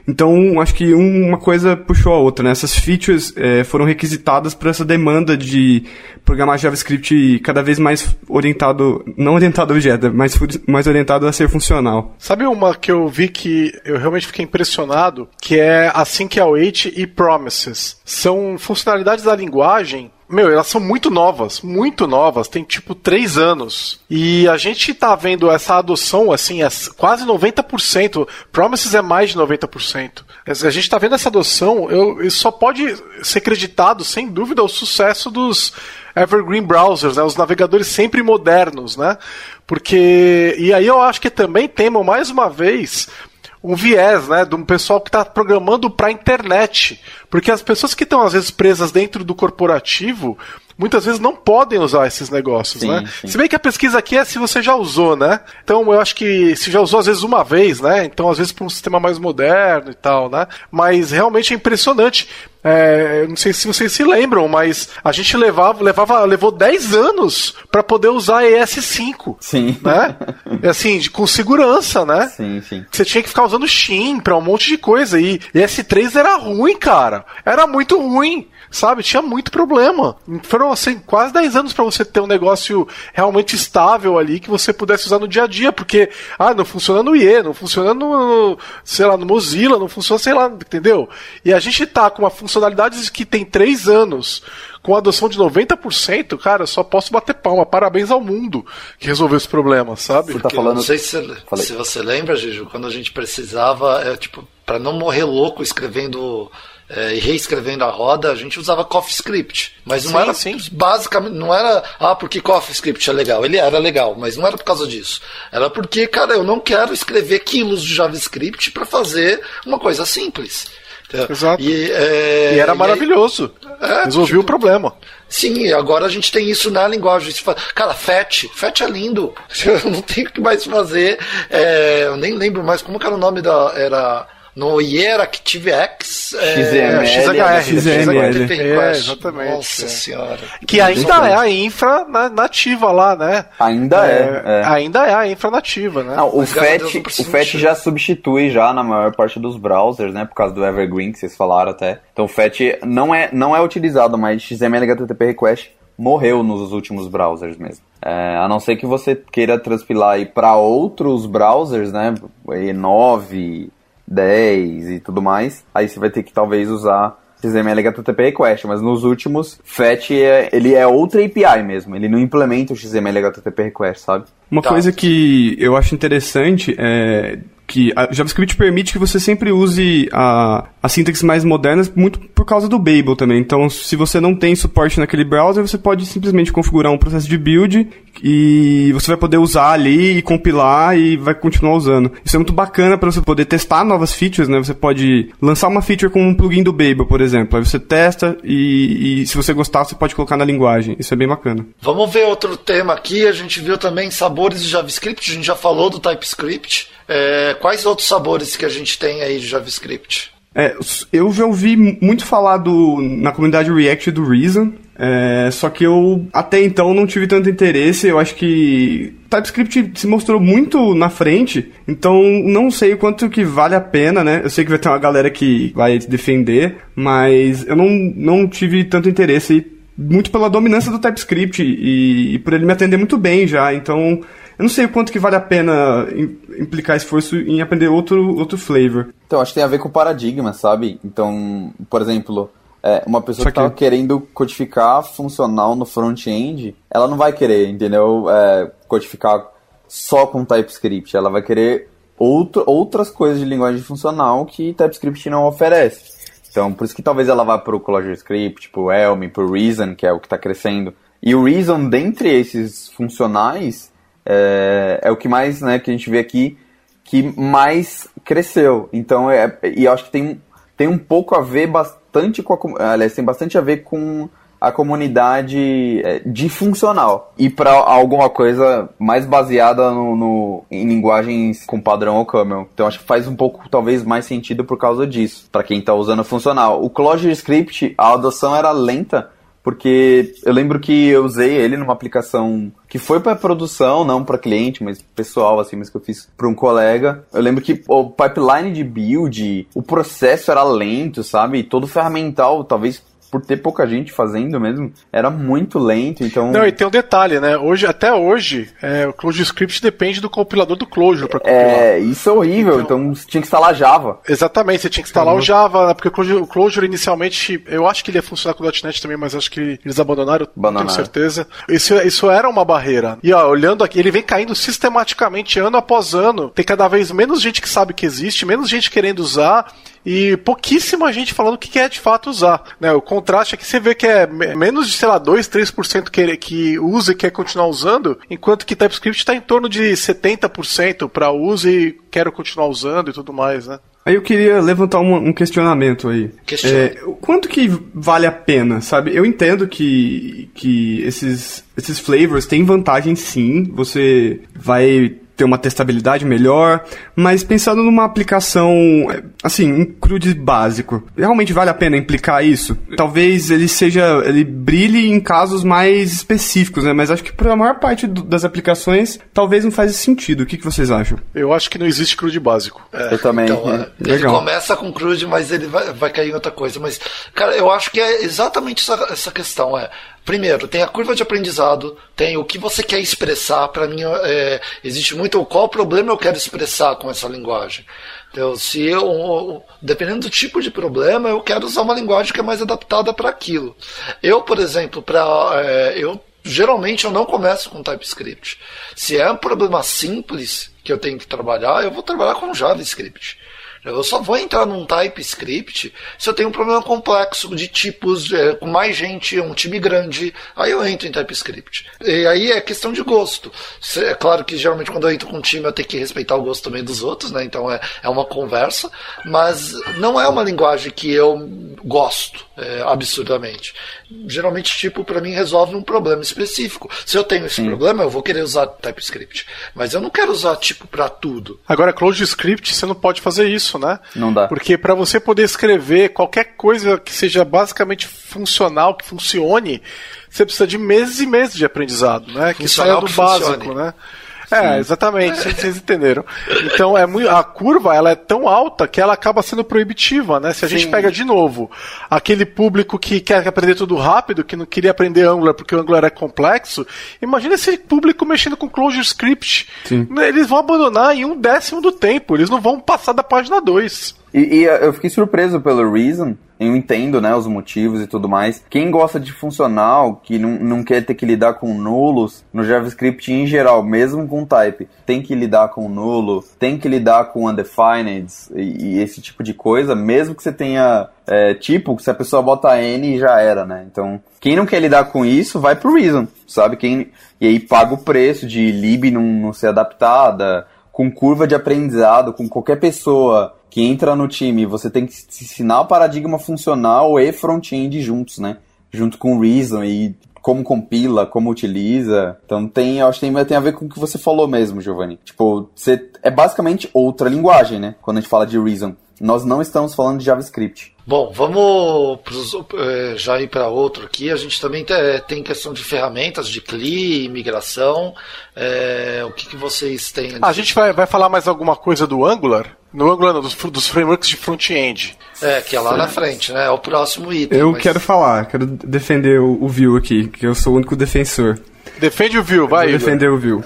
Então, acho que uma coisa puxou a outra, né? Essas features é, foram requisitadas por essa demanda de programar JavaScript cada vez mais orientado, não orientado a objeto, mas mais orientado a ser funcional. Sabe uma que eu vi que eu realmente fiquei impressionado, que é a Sync Await e Promises. São funcionalidades da linguagem meu, elas são muito novas, muito novas, tem tipo três anos. E a gente tá vendo essa adoção, assim, é quase 90%. Promises é mais de 90%. A gente tá vendo essa adoção, eu, isso só pode ser creditado, sem dúvida, ao sucesso dos evergreen browsers, né, os navegadores sempre modernos, né? Porque. E aí eu acho que também temo mais uma vez um viés, né, de um pessoal que está programando para a internet, porque as pessoas que estão às vezes presas dentro do corporativo muitas vezes não podem usar esses negócios, sim, né? Sim. Se bem que a pesquisa aqui é se você já usou, né? Então eu acho que se já usou às vezes uma vez, né? Então às vezes para um sistema mais moderno e tal, né? Mas realmente é impressionante. É, não sei se vocês se lembram, mas a gente levava, levava levou 10 anos para poder usar ES5. Sim. Né? Assim, de, com segurança, né? Sim, sim. Você tinha que ficar usando Shin para um monte de coisa. E ES3 era ruim, cara. Era muito ruim sabe? Tinha muito problema. Foram assim, quase 10 anos para você ter um negócio realmente estável ali que você pudesse usar no dia a dia, porque ah, não funciona no IE, não funciona no, sei lá, no Mozilla, não funciona, sei lá, entendeu? E a gente tá com uma funcionalidade que tem 3 anos com a adoção de 90%, cara, só posso bater palma. Parabéns ao mundo que resolveu esse problema, sabe? Você tá falando... Não sei se, se você lembra, Gigi, quando a gente precisava, é, tipo, para não morrer louco escrevendo é, e reescrevendo a roda, a gente usava CoffeeScript. Mas não sim, era sim. basicamente, não era, ah, porque CoffeeScript é legal. Ele era legal, mas não era por causa disso. Era porque, cara, eu não quero escrever quilos de JavaScript para fazer uma coisa simples. Exato. E, é, e era maravilhoso. É, Resolvia tipo, o problema. Sim, agora a gente tem isso na linguagem. Cara, FET, FET é lindo. Eu não tenho o que mais fazer. É, eu nem lembro mais como era o nome da. Era no IE ActiveX é, XML, XML. É, exatamente. Nossa é. senhora. Que ainda é a infra nativa lá, né? Ainda é, é. Ainda é a infra nativa, né? Não, o FET, o FET já substitui já na maior parte dos browsers, né? Por causa do Evergreen que vocês falaram até. Então o FET não é, não é utilizado, mas XML HTTP Request morreu nos últimos browsers mesmo. É, a não ser que você queira transpilar aí para outros browsers, né? E9, 10 e tudo mais, aí você vai ter que talvez usar XML HTTP request, mas nos últimos, FET é, ele é outra API mesmo, ele não implementa o XML HTTP request, sabe? Uma tá. coisa que eu acho interessante é que a JavaScript permite que você sempre use a, a sintaxe mais modernas muito por causa do Babel também. Então, se você não tem suporte naquele browser, você pode simplesmente configurar um processo de build e você vai poder usar ali e compilar e vai continuar usando. Isso é muito bacana para você poder testar novas features, né? Você pode lançar uma feature com um plugin do Babel, por exemplo. Aí você testa e, e se você gostar, você pode colocar na linguagem. Isso é bem bacana. Vamos ver outro tema aqui. A gente viu também sabores de JavaScript. A gente já falou do TypeScript. É, quais outros sabores que a gente tem aí de JavaScript? É, eu já ouvi muito falar do, na comunidade React do Reason, é, só que eu até então não tive tanto interesse. Eu acho que TypeScript se mostrou muito na frente, então não sei o quanto que vale a pena, né? Eu sei que vai ter uma galera que vai defender, mas eu não, não tive tanto interesse muito pela dominância do TypeScript e, e por ele me atender muito bem já. Então eu não sei o quanto que vale a pena implicar esforço em aprender outro, outro flavor. Então, acho que tem a ver com o paradigma, sabe? Então, por exemplo, é, uma pessoa que está querendo codificar funcional no front-end, ela não vai querer, entendeu? É, codificar só com TypeScript. Ela vai querer outro, outras coisas de linguagem funcional que TypeScript não oferece. Então, por isso que talvez ela vá para o ClojureScript, para o Elm, para o Reason, que é o que está crescendo. E o Reason, dentre esses funcionais, é, é o que mais, né, que a gente vê aqui, que mais cresceu. Então, é, e eu acho que tem, tem um pouco a ver bastante com a, aliás, tem bastante a ver com a comunidade é, funcional e para alguma coisa mais baseada no, no, em linguagens com padrão OCaml. Então acho que faz um pouco talvez mais sentido por causa disso, para quem está usando funcional. O ClojureScript, a adoção era lenta, porque eu lembro que eu usei ele numa aplicação que foi para produção, não para cliente, mas pessoal assim, mas que eu fiz para um colega. Eu lembro que o pipeline de build, o processo era lento, sabe? Todo ferramental, talvez por ter pouca gente fazendo mesmo, era muito lento, então... Não, e tem um detalhe, né? Hoje, até hoje, é, o ClojureScript depende do compilador do Clojure para compilar. É, isso é horrível, então, então, você tinha que instalar Java. Exatamente, você tinha que instalar uhum. o Java, né? porque o Clojure, o Clojure, inicialmente, eu acho que ele ia funcionar com o .NET também, mas acho que eles abandonaram, abandonaram. tenho certeza. Isso, isso era uma barreira. E ó, olhando aqui, ele vem caindo sistematicamente ano após ano, tem cada vez menos gente que sabe que existe, menos gente querendo usar, e pouquíssima gente falando o que quer de fato usar. Né? O contraste é que você vê que é menos de, sei lá, 2, 3% que, que usa e quer continuar usando, enquanto que TypeScript está em torno de 70% para uso e quero continuar usando e tudo mais, né? Aí eu queria levantar um, um questionamento aí. É, quanto que vale a pena, sabe? Eu entendo que, que esses, esses flavors têm vantagem sim. Você vai ter uma testabilidade melhor, mas pensando numa aplicação, assim, um CRUD básico, realmente vale a pena implicar isso? Talvez ele seja, ele brilhe em casos mais específicos, né? Mas acho que para a maior parte do, das aplicações, talvez não faz sentido. O que, que vocês acham? Eu acho que não existe CRUD básico. É, eu também. Então, é. Ele Legal. começa com CRUD, mas ele vai, vai cair em outra coisa. Mas, cara, eu acho que é exatamente essa, essa questão. É, Primeiro, tem a curva de aprendizado, tem o que você quer expressar. Para mim, é, existe muito qual problema eu quero expressar com essa linguagem. Então, se eu, dependendo do tipo de problema, eu quero usar uma linguagem que é mais adaptada para aquilo. Eu, por exemplo, para é, eu geralmente eu não começo com TypeScript. Se é um problema simples que eu tenho que trabalhar, eu vou trabalhar com JavaScript. Eu só vou entrar num TypeScript se eu tenho um problema complexo de tipos, é, com mais gente, um time grande. Aí eu entro em TypeScript. E aí é questão de gosto. É claro que geralmente quando eu entro com um time eu tenho que respeitar o gosto também dos outros, né? Então é, é uma conversa. Mas não é uma linguagem que eu gosto é, absurdamente. Geralmente, tipo, para mim resolve um problema específico. Se eu tenho esse problema, eu vou querer usar TypeScript. Mas eu não quero usar tipo para tudo. Agora, ClojureScript, você não pode fazer isso, né? Não dá. Porque para você poder escrever qualquer coisa que seja basicamente funcional, que funcione, você precisa de meses e meses de aprendizado, né? Que saia do básico, funcione. né? É, exatamente, vocês entenderam. Então é muito, a curva ela é tão alta que ela acaba sendo proibitiva, né? Se a Sim. gente pega de novo aquele público que quer aprender tudo rápido, que não queria aprender Angular porque o Angular é complexo, imagina esse público mexendo com ClojureScript. Sim. Eles vão abandonar em um décimo do tempo, eles não vão passar da página 2. E, e, eu fiquei surpreso pelo Reason. Eu entendo, né, os motivos e tudo mais. Quem gosta de funcional, que não, não quer ter que lidar com nulos no JavaScript em geral, mesmo com type, tem que lidar com nulo, tem que lidar com undefined e, e esse tipo de coisa, mesmo que você tenha é, tipo, se a pessoa bota N já era, né? Então, quem não quer lidar com isso, vai pro Reason, sabe? Quem, e aí paga o preço de lib não, não ser adaptada, com curva de aprendizado, com qualquer pessoa que entra no time, você tem que ensinar o paradigma funcional e front-end juntos, né? Junto com o Reason e como compila, como utiliza. Então tem, eu acho que tem, tem a ver com o que você falou mesmo, Giovanni. Tipo, você, é basicamente outra linguagem, né? Quando a gente fala de Reason. Nós não estamos falando de JavaScript. Bom, vamos pros, é, já ir para outro aqui. A gente também tem questão de ferramentas de CLI, migração. É, o que, que, vocês têm? A gente vai, vai falar mais alguma coisa do Angular? No Angular, não, dos, dos frameworks de front-end. É, que é lá na frente, né? É o próximo item. Eu mas... quero falar, quero defender o, o Vue aqui, que eu sou o único defensor. Defende o Vue, vai. Vou defender o Vue.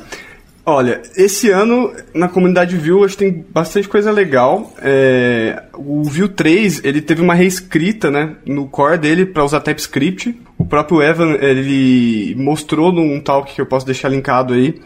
Olha, esse ano na comunidade Vue acho que tem bastante coisa legal. É, o Vue 3 ele teve uma reescrita, né, no core dele para usar TypeScript. O próprio Evan, ele mostrou num talk que eu posso deixar linkado aí,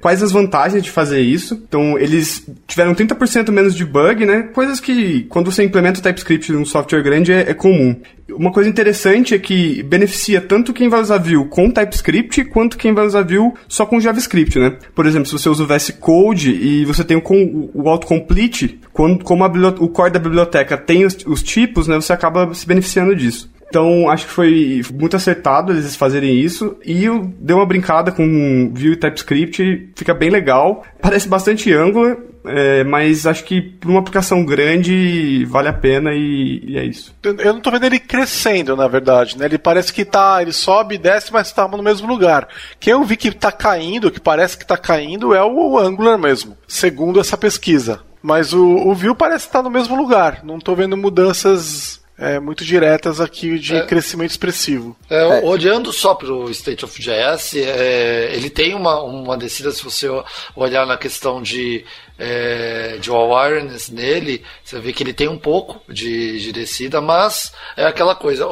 quais as vantagens de fazer isso. Então, eles tiveram 30% menos de bug, né? Coisas que, quando você implementa o TypeScript num software grande, é, é comum. Uma coisa interessante é que beneficia tanto quem vai usar Vue com TypeScript, quanto quem vai usar Vue só com JavaScript, né? Por exemplo, se você usa o VS Code e você tem o, o autocomplete, quando, como a, o core da biblioteca tem os, os tipos, né? Você acaba se beneficiando disso. Então, acho que foi muito acertado eles fazerem isso. E eu dei uma brincada com Vue e TypeScript, fica bem legal. Parece bastante Angular, é, mas acho que para uma aplicação grande vale a pena e, e, é isso. Eu não tô vendo ele crescendo, na verdade, né? Ele parece que tá. Ele sobe e desce, mas tá no mesmo lugar. Quem eu vi que tá caindo, que parece que tá caindo, é o Angular mesmo, segundo essa pesquisa. Mas o, o Vue parece estar tá no mesmo lugar. Não tô vendo mudanças é, muito diretas aqui de é, crescimento expressivo. É, é. olhando só para o State of JS, é, ele tem uma, uma descida, se você olhar na questão de é, de awareness nele, você vê que ele tem um pouco de, de descida, mas é aquela coisa.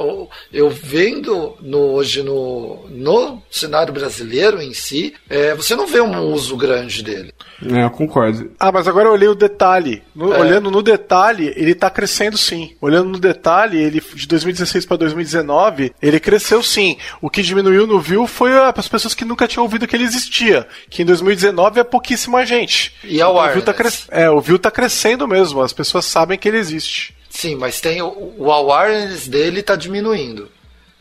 Eu vendo no, hoje no, no cenário brasileiro em si, é, você não vê um uso grande dele. É, eu concordo. Ah, mas agora eu olhei o detalhe. No, é. Olhando no detalhe, ele está crescendo sim. Olhando no detalhe, ele de 2016 para 2019, ele cresceu sim. O que diminuiu no view foi as pessoas que nunca tinham ouvido que ele existia. Que em 2019 é pouquíssima gente. E a Tá, cres... é, o Vue tá crescendo mesmo, as pessoas sabem que ele existe. Sim, mas tem o, o awareness dele tá diminuindo.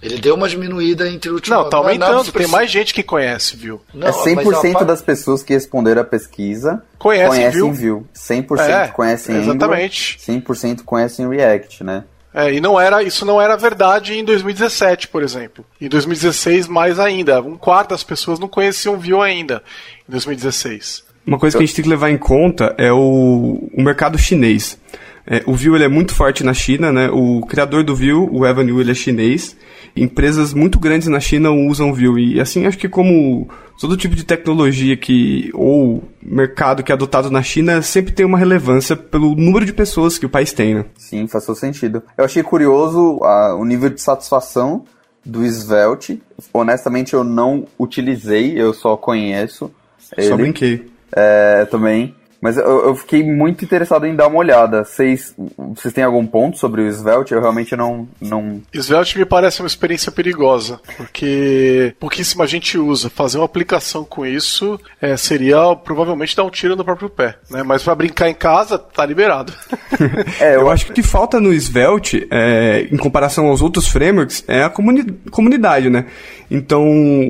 Ele deu uma diminuída entre o último Não, tá aumentando, tem mais gente que conhece, viu? Não, é 100% das pessoas que responderam a pesquisa conhece, conhecem Vue. 100% é, conhecem exatamente. Angular, 100% conhecem React, né? É, e não era, isso não era verdade em 2017, por exemplo. Em 2016, mais ainda. Um quarto das pessoas não conheciam Vue ainda, em 2016. Uma coisa que a gente tem que levar em conta é o, o mercado chinês. É, o Vue ele é muito forte na China, né? O criador do Vue, o Evan Yu, ele é chinês. Empresas muito grandes na China usam Vue. E assim, acho que como todo tipo de tecnologia que ou mercado que é adotado na China sempre tem uma relevância pelo número de pessoas que o país tem, né? Sim, faz todo sentido. Eu achei curioso a, o nível de satisfação do Svelte. Honestamente, eu não utilizei, eu só conheço. Ele. Só brinquei. É, também. Mas eu, eu, fiquei muito interessado em dar uma olhada. Vocês, vocês têm algum ponto sobre o Svelte? Eu realmente não, não. Svelte me parece uma experiência perigosa, porque pouquíssima gente usa. Fazer uma aplicação com isso é, seria provavelmente dar um tiro no próprio pé. Né? Mas para brincar em casa, tá liberado. é, eu, eu acho que o que falta no Svelte, é, em comparação aos outros frameworks, é a comuni comunidade, né? Então,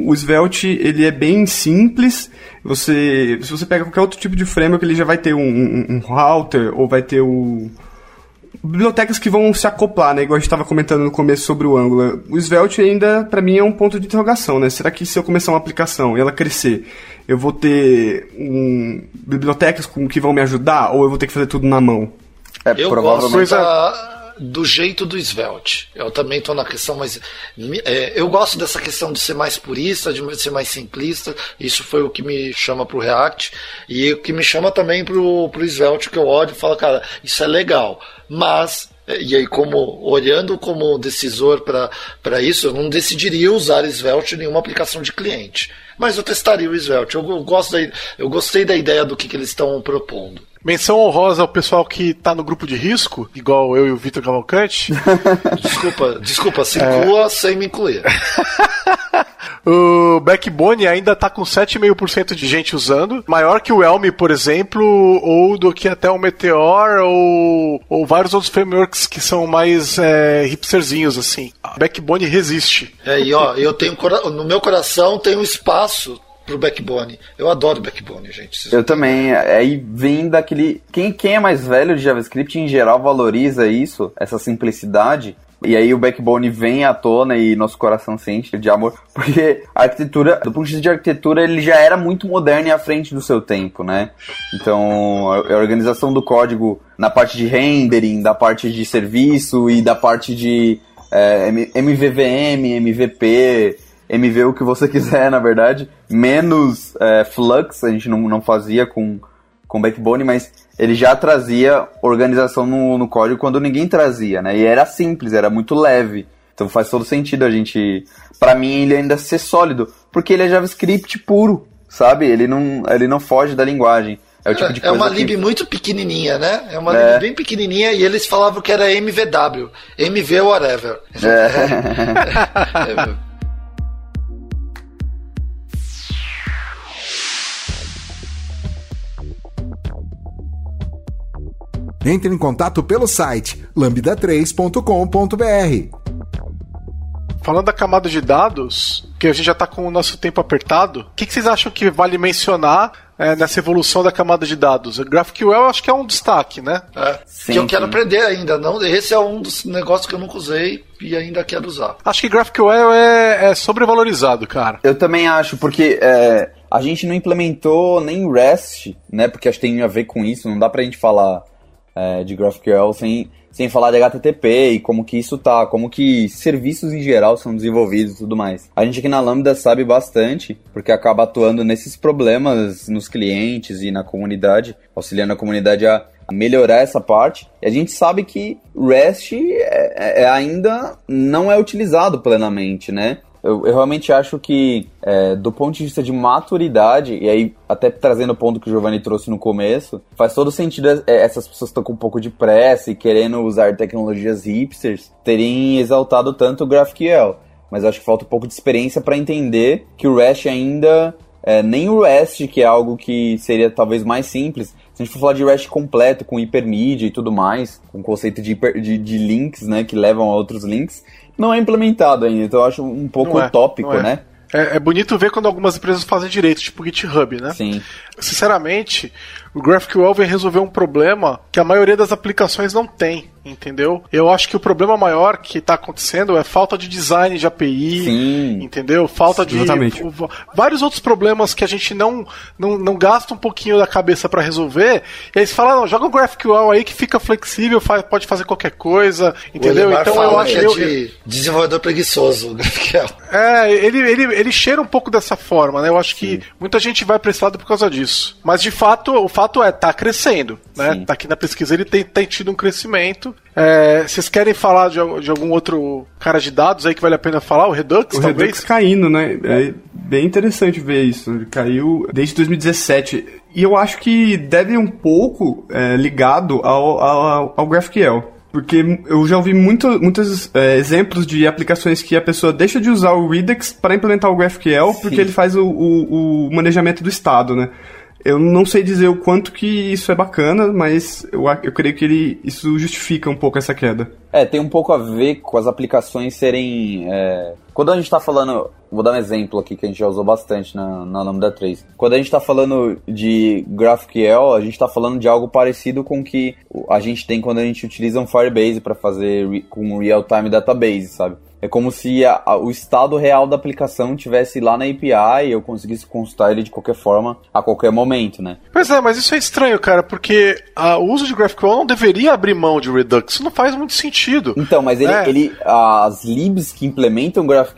o Svelte, ele é bem simples. Você, se você pega qualquer outro tipo de framework, ele já vai ter um, um, um router ou vai ter o bibliotecas que vão se acoplar, né? Igual a gente estava comentando no começo sobre o Angular. O Svelte ainda, para mim, é um ponto de interrogação, né? Será que se eu começar uma aplicação e ela crescer, eu vou ter um, bibliotecas com, que vão me ajudar ou eu vou ter que fazer tudo na mão? É, eu provavelmente... gosto da, do jeito do Svelte. Eu também estou na questão, mas é, eu gosto dessa questão de ser mais purista, de ser mais simplista. Isso foi o que me chama para o React e o que me chama também para o Svelte, que eu olho e falo, cara, isso é legal, mas é, e aí, como olhando como decisor para isso, eu não decidiria usar Svelte em nenhuma aplicação de cliente. Mas eu testaria o Svelte. Eu, eu gosto da, eu gostei da ideia do que, que eles estão propondo. Menção honrosa ao pessoal que tá no grupo de risco, igual eu e o Vitor Cavalcante. desculpa, desculpa, se inclua é... sem me incluir. o Backbone ainda tá com 7,5% de gente usando, maior que o Elm, por exemplo, ou do que até o Meteor, ou, ou vários outros frameworks que são mais é, hipsterzinhos, assim. Backbone resiste. É, e ó, eu tenho no meu coração tem um espaço pro Backbone. Eu adoro Backbone, gente. Eu também. Aí vem daquele. Quem, quem é mais velho de JavaScript em geral valoriza isso, essa simplicidade. E aí o Backbone vem à tona e nosso coração sente de amor, porque a arquitetura, do ponto de vista de arquitetura, ele já era muito moderno e à frente do seu tempo, né? Então, a organização do código na parte de rendering, da parte de serviço e da parte de é, MVVM, MVP, MV o que você quiser, na verdade. Menos é, Flux, a gente não, não fazia com, com Backbone, mas ele já trazia organização no, no código quando ninguém trazia, né? E era simples, era muito leve. Então faz todo sentido a gente, para mim ele ainda ser sólido, porque ele é JavaScript puro, sabe? Ele não, ele não foge da linguagem. É, o tipo de é uma que... lib muito pequenininha, né? É uma É. lib bem pequenininha e eles falavam que era MVW, MV whatever. É. Entre em contato pelo site lambda3.com.br. Falando da camada de dados, que a gente já está com o nosso tempo apertado, o que, que vocês acham que vale mencionar é, nessa evolução da camada de dados? O GraphQL eu acho que é um destaque, né? É, Sim, que eu quero sim. aprender ainda. Não, esse é um dos negócios que eu nunca usei e ainda quero usar. Acho que GraphQL é, é sobrevalorizado, cara. Eu também acho, porque é, a gente não implementou nem REST, né? Porque acho que tem a ver com isso, não dá pra gente falar é, de GraphQL sem, sem falar de HTTP e como que isso tá, como que serviços em geral são desenvolvidos e tudo mais. A gente aqui na Lambda sabe bastante, porque acaba atuando nesses problemas nos clientes e na comunidade, auxiliando a comunidade a melhorar essa parte. E a gente sabe que REST é, é- ainda não é utilizado plenamente, né? Eu, eu realmente acho que, é, do ponto de vista de maturidade, e aí até trazendo o ponto que o Giovanni trouxe no começo, faz todo sentido é, essas pessoas estão com um pouco de pressa e querendo usar tecnologias hipsters terem exaltado tanto o GraphQL. Mas acho que falta um pouco de experiência para entender que o REST ainda, é, nem o REST, que é algo que seria talvez mais simples, se a gente for falar de REST completo, com hipermídia e tudo mais, com o conceito de, hiper- de, de links, né, que levam a outros links, não é implementado ainda. Então eu acho um pouco Não é, utópico, é. né? É, é bonito ver quando algumas empresas fazem direito, tipo GitHub, né? Sim. Sinceramente, o GraphQL vem resolver um problema que a maioria das aplicações não tem, entendeu? Eu acho que o problema maior que está acontecendo é falta de design de API, Sim. entendeu? Falta de Exatamente. vários outros problemas que a gente não, não, não gasta um pouquinho da cabeça para resolver. E aí você fala, não, joga o GraphQL aí que fica flexível, fa- pode fazer qualquer coisa, entendeu? Então eu acho que é de desenvolvedor preguiçoso, o GraphQL. é, ele, ele, ele cheira um pouco dessa forma, né? Eu acho que muita gente vai pra esse lado por causa disso. Mas de fato, o fato é, tá crescendo, né? Sim. Tá aqui na pesquisa, ele tem, tem tido um crescimento. É, vocês querem falar de, de algum outro cara de dados aí que vale a pena falar? O Redux, O talvez? Redux caindo, né? É bem interessante ver isso. Ele caiu desde 2017. E eu acho que deve um pouco é, ligado ao, ao, ao GraphQL. Porque eu já ouvi muito, muitos é, exemplos de aplicações que a pessoa deixa de usar o Redux para implementar o GraphQL porque ele faz o, o, o manejamento do estado, né? Eu não sei dizer o quanto que isso é bacana, mas eu, eu creio que ele, isso justifica um pouco essa queda. É, tem um pouco a ver com as aplicações serem. é, Quando a gente está falando. Vou dar um exemplo aqui que a gente já usou bastante na, na Lambda 3. Quando a gente está falando de GraphQL, a gente está falando de algo parecido com o que a gente tem quando a gente utiliza um Firebase para fazer re- com um real-time database, sabe? É como se a- a- o estado real da aplicação tivesse lá na API e eu conseguisse consultar ele de qualquer forma, a qualquer momento, né? Pois é, mas isso é estranho, cara, porque ah, o uso de GraphQL não deveria abrir mão de Redux. Isso não faz muito sentido. Então, mas ele, É. ele- as libs que implementam GraphQL,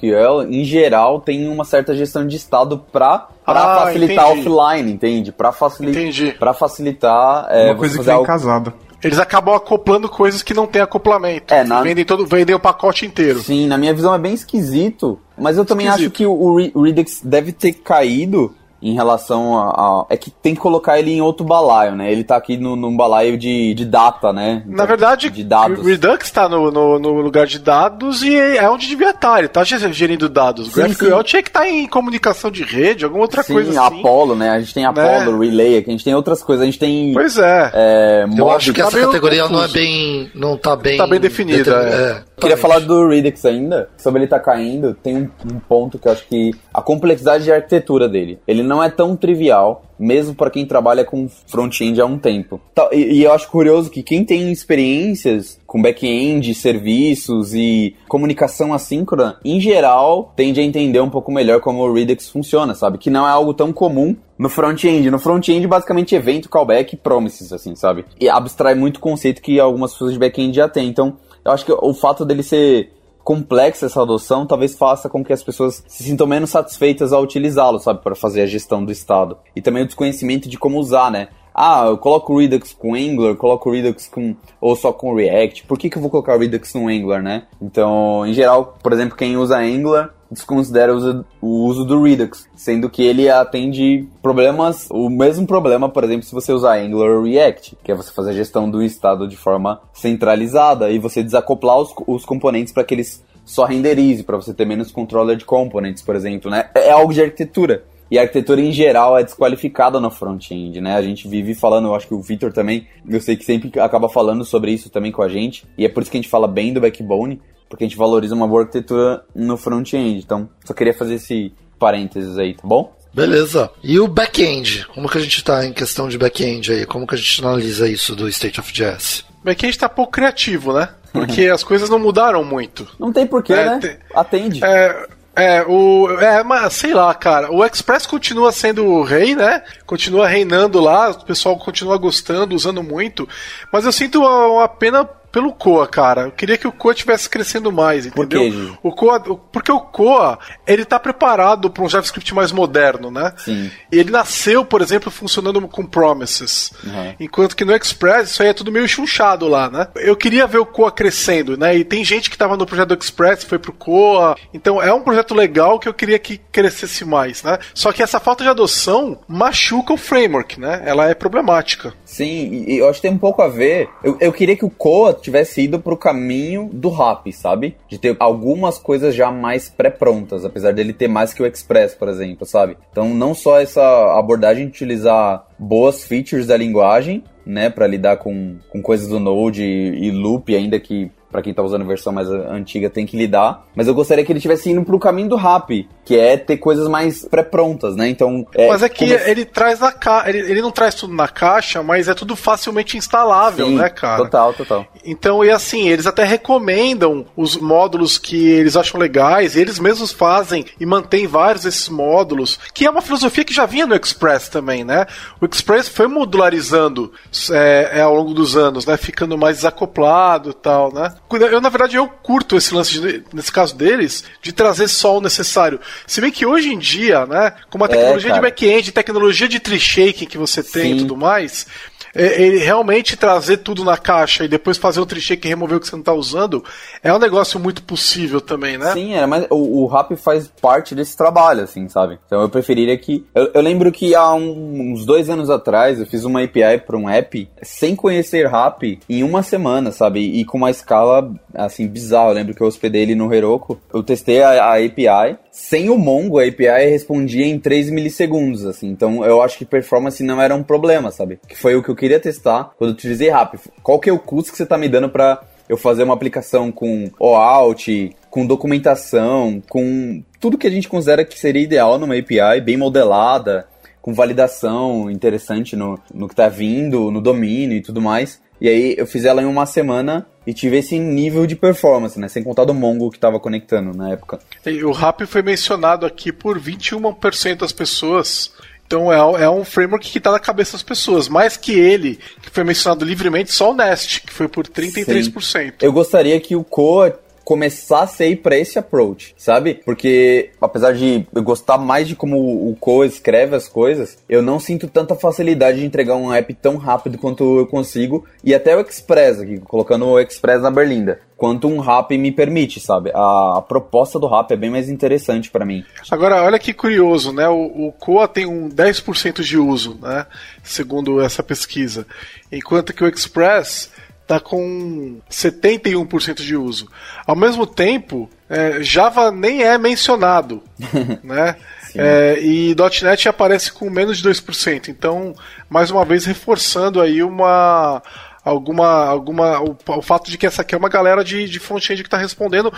em geral, tem uma certa gestão de estado pra, pra Ah, facilitar entendi. offline, entende? Pra, facili Entendi. pra facilitar é, Uma coisa que vem algo... casada. Eles acabam acoplando coisas que não tem acoplamento. É, na- vendem, todo, vendem o pacote inteiro. Sim, na minha visão é bem esquisito, mas eu também Esquisito. acho que o Redux deve ter caído em relação a, a- É que tem que colocar ele em outro balaio, né? Ele tá aqui no, num balaio de, de data, né? Na verdade, De dados. o Redux está no, no, no lugar de dados e é onde devia estar. Ele está gerindo dados. O Sim, GraphQL sim. tinha que estar em comunicação de rede, alguma outra Sim, coisa assim. Apollo, né? A gente tem Apollo, Relay, aqui a gente tem outras coisas, a gente tem... Pois é. é, Eu acho que tá essa categoria não é confuso. bem. não tá bem. Tá bem definida, determin- é. Queria falar do Redux ainda, sobre ele tá caindo, tem um, um ponto que eu acho que a complexidade de arquitetura dele, ele não é tão trivial, mesmo para quem trabalha com front-end há um tempo. Tá, E, e eu acho curioso que quem tem experiências com back-end, serviços e comunicação assíncrona, em geral, tende a entender um pouco melhor como o Redux funciona, sabe? Que não é algo tão comum no front-end. No front-end, basicamente, evento, callback e promises, assim, sabe? E abstrai muito conceito que algumas pessoas de back-end já têm. Então, eu acho que o fato dele ser complexa essa adoção talvez faça com que as pessoas se sintam menos satisfeitas ao utilizá-lo, sabe, para fazer a gestão do estado. E também o desconhecimento de como usar, né? ah, eu coloco o Redux com Angular, coloco o Redux com ou só com React. Por que, que eu vou colocar o Redux no Angular, né? Então, em geral, por exemplo, quem usa Angular desconsidera o uso, do Redux, sendo que ele atende problemas, o mesmo problema, por exemplo, se você usar Angular ou React, que é você fazer a gestão do estado de forma centralizada e você desacoplar os, os componentes para que eles só renderize, para você ter menos controller de components, por exemplo, né? É algo de arquitetura. E a arquitetura em geral é desqualificada no front-end, né? A gente vive falando, eu acho que o Victor também, eu sei que sempre acaba falando sobre isso também com a gente, e é por isso que a gente fala bem do backbone, porque a gente valoriza uma boa arquitetura no front-end. Então, só queria fazer esse parênteses aí, tá bom? Beleza. E o back-end? Como que a gente está em questão de back-end aí? Como que a gente analisa isso do State of Jazz? Back-end está pouco criativo, né? Porque as coisas não mudaram muito. Não tem porquê, é, né? Te... Atende. É, é, o. É, mas sei lá, cara. O Express continua sendo o rei, né? Continua reinando lá, o pessoal continua gostando, usando muito. Mas eu sinto uma, uma pena pelo Coa, cara. Eu queria que o Coa tivesse crescendo mais, entendeu? Por quê, o Coa, porque o Coa, ele tá preparado para um JavaScript mais moderno, né? Sim. E ele nasceu, por exemplo, funcionando com promises. Uhum. Enquanto que no Express isso aí é tudo meio chunchado lá, né? Eu queria ver o Coa crescendo, né? E tem gente que tava no projeto do Express, foi pro Coa. Então é um projeto legal que eu queria que crescesse mais, né? Só que essa falta de adoção machuca o framework, né? Ela é problemática. Sim, e eu acho que tem um pouco a ver. Eu, eu queria que o Coa tivesse ido pro caminho do rap, sabe? De ter algumas coisas já mais pré-prontas, apesar dele ter mais que o Express, por exemplo, sabe? Então, não só essa abordagem de utilizar boas features da linguagem, né, para lidar com, com coisas do Node e, e loop, ainda que para quem tá usando a versão mais antiga tem que lidar. Mas eu gostaria que ele tivesse indo pro caminho do rap, que é ter coisas mais pré-prontas, né? Então. É, mas é que como... ele traz na caixa. Ele, ele, não traz tudo na caixa, mas é tudo facilmente instalável, Sim, né, cara? Total, total. Então, e assim, eles até recomendam os módulos que eles acham legais, eles mesmos fazem e mantêm vários desses módulos, que é uma filosofia que já vinha no Express também, né? O Express foi modularizando é, é, ao longo dos anos, né? Ficando mais desacoplado e tal, né? Eu, na verdade, eu curto esse lance, de, nesse caso deles, de trazer só o necessário. Se bem que hoje em dia, né, com a tecnologia é, de back-end, tecnologia de tree shaking que você tem Sim. e tudo mais, é, ele realmente trazer tudo na caixa e depois fazer um tricheque e remover o que você não está usando é um negócio muito possível também, né? Sim, é, mas o, o RAP faz parte desse trabalho, assim, sabe? Então eu preferiria que. Eu, eu lembro que há um, uns dois anos atrás eu fiz uma API para um app sem conhecer RAP em uma semana, sabe? E com uma escala, assim, bizarra. Eu lembro que eu hospedei ele no Heroku. Eu testei a, a API sem o Mongo, a API respondia em 3 milissegundos, assim. Então eu acho que performance não era um problema, sabe? Que foi o que eu queria testar quando eu utilizei RAP. Qual que é o custo que você tá me dando para eu fazer uma aplicação com OAuth, com documentação, com tudo que a gente considera que seria ideal numa API, bem modelada, com validação interessante no, no que tá vindo, no domínio e tudo mais. E aí eu fiz ela em uma semana e tive esse nível de performance, né? Sem contar do Mongo que estava conectando na época. O RAP foi mencionado aqui por 21% das pessoas. Então é, é um framework que está na cabeça das pessoas. Mais que ele, que foi mencionado livremente, só o Nest, que foi por 33%. Sim. Eu gostaria que o Coa começasse a ir para esse approach, sabe? Porque apesar de eu gostar mais de como o Coa escreve as coisas, eu não sinto tanta facilidade de entregar um app tão rápido quanto eu consigo e até o Express aqui, colocando o Express na berlinda quanto um rap me permite, sabe? A, proposta do rap é bem mais interessante para mim. Agora, olha que curioso, né? O, o tem um 10% de uso, né? Segundo essa pesquisa. Enquanto que o Express está com 71% de uso. Ao mesmo tempo, é, Java nem é mencionado, né? É, e .NET aparece com menos de 2%. Então, mais uma vez, reforçando aí uma alguma alguma o, o, fato de que essa aqui é uma galera de, de front-end que está respondendo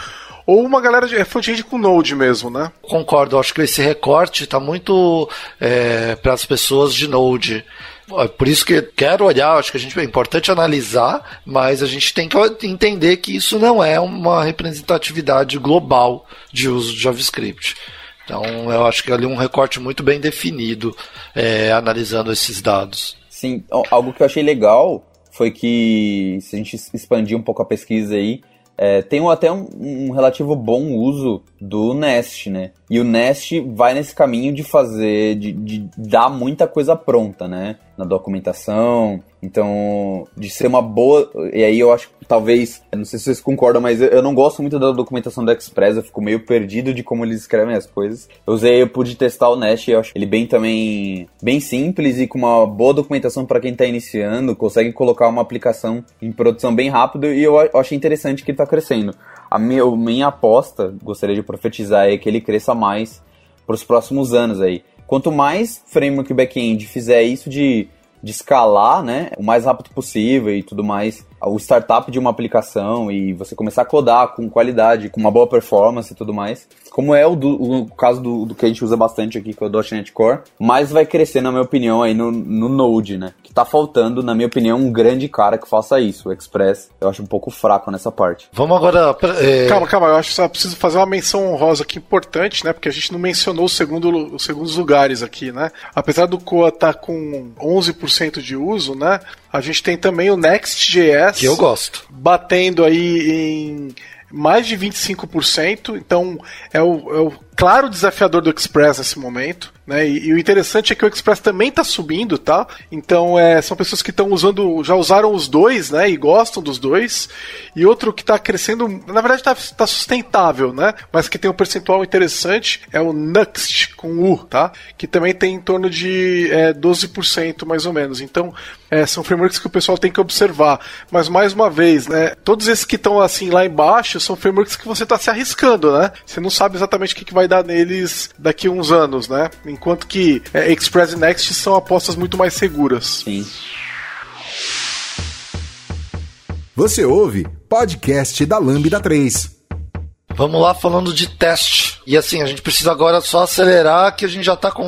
ou uma galera de é front-end com Node mesmo, né? Concordo, acho que esse recorte está muito é, para as pessoas de Node. Por isso que quero olhar, acho que a gente é importante analisar, mas a gente tem que entender que isso não é uma representatividade global de uso de JavaScript. Então, eu acho que ali um recorte muito bem definido, é, analisando esses dados. Sim, algo que eu achei legal foi que, se a gente expandir um pouco a pesquisa aí, é, tem até um, um, relativo bom uso do Nest, né? E o Nest vai nesse caminho de fazer, de, de dar muita coisa pronta, né? Na documentação. Então, de ser uma boa. E aí eu acho que talvez. Não sei se vocês concordam, mas eu não gosto muito da documentação do Express. Eu fico meio perdido de como eles escrevem as coisas. Eu usei, eu pude testar o Nest eu acho ele bem também. Bem simples e com uma boa documentação para quem está iniciando. Consegue colocar uma aplicação em produção bem rápido e eu acho interessante que ele está crescendo. A minha aposta, gostaria de profetizar, é que ele cresça mais para os próximos anos aí. Quanto mais framework back-end fizer isso de, de escalar, né, o mais rápido possível e tudo mais, o startup de uma aplicação e você começar a codar com qualidade, com uma boa performance e tudo mais, como é o, do, o caso do, do, que a gente usa bastante aqui, que é o .NET Core, mais vai crescer, na minha opinião, aí no, no Node, né? Que tá faltando, na minha opinião, um grande cara que faça isso. O Express, eu acho um pouco fraco nessa parte. Vamos agora... É... Calma, calma, eu acho que só preciso fazer uma menção honrosa aqui importante, né? Porque a gente não mencionou o segundo, os segundos lugares aqui, né? Apesar do Coa estar tá com 11% de uso, né? A gente tem também o Next.js. Que eu gosto. Batendo aí em mais de 25%, então é o, é o claro desafiador do Express nesse momento. Né? E, e, o interessante é que o Express também está subindo, tá? Então é, são pessoas que estão usando, já usaram os dois, né? E gostam dos dois. E outro que está crescendo, na verdade está tá sustentável, né? Mas que tem um percentual interessante é o Nuxt com U, tá? Que também tem em torno de é, 12% mais ou menos. Então é, são frameworks que o pessoal tem que observar. Mas mais uma vez, né? Todos esses que estão assim lá embaixo são frameworks que você está se arriscando, né? Você não sabe exatamente o que, que vai dar neles daqui a uns anos, né? enquanto que é, Express e Next são apostas muito mais seguras. Sim. Você ouve podcast da Lambda 3. Vamos lá falando de teste. E assim, a gente precisa agora só acelerar que a gente já tá com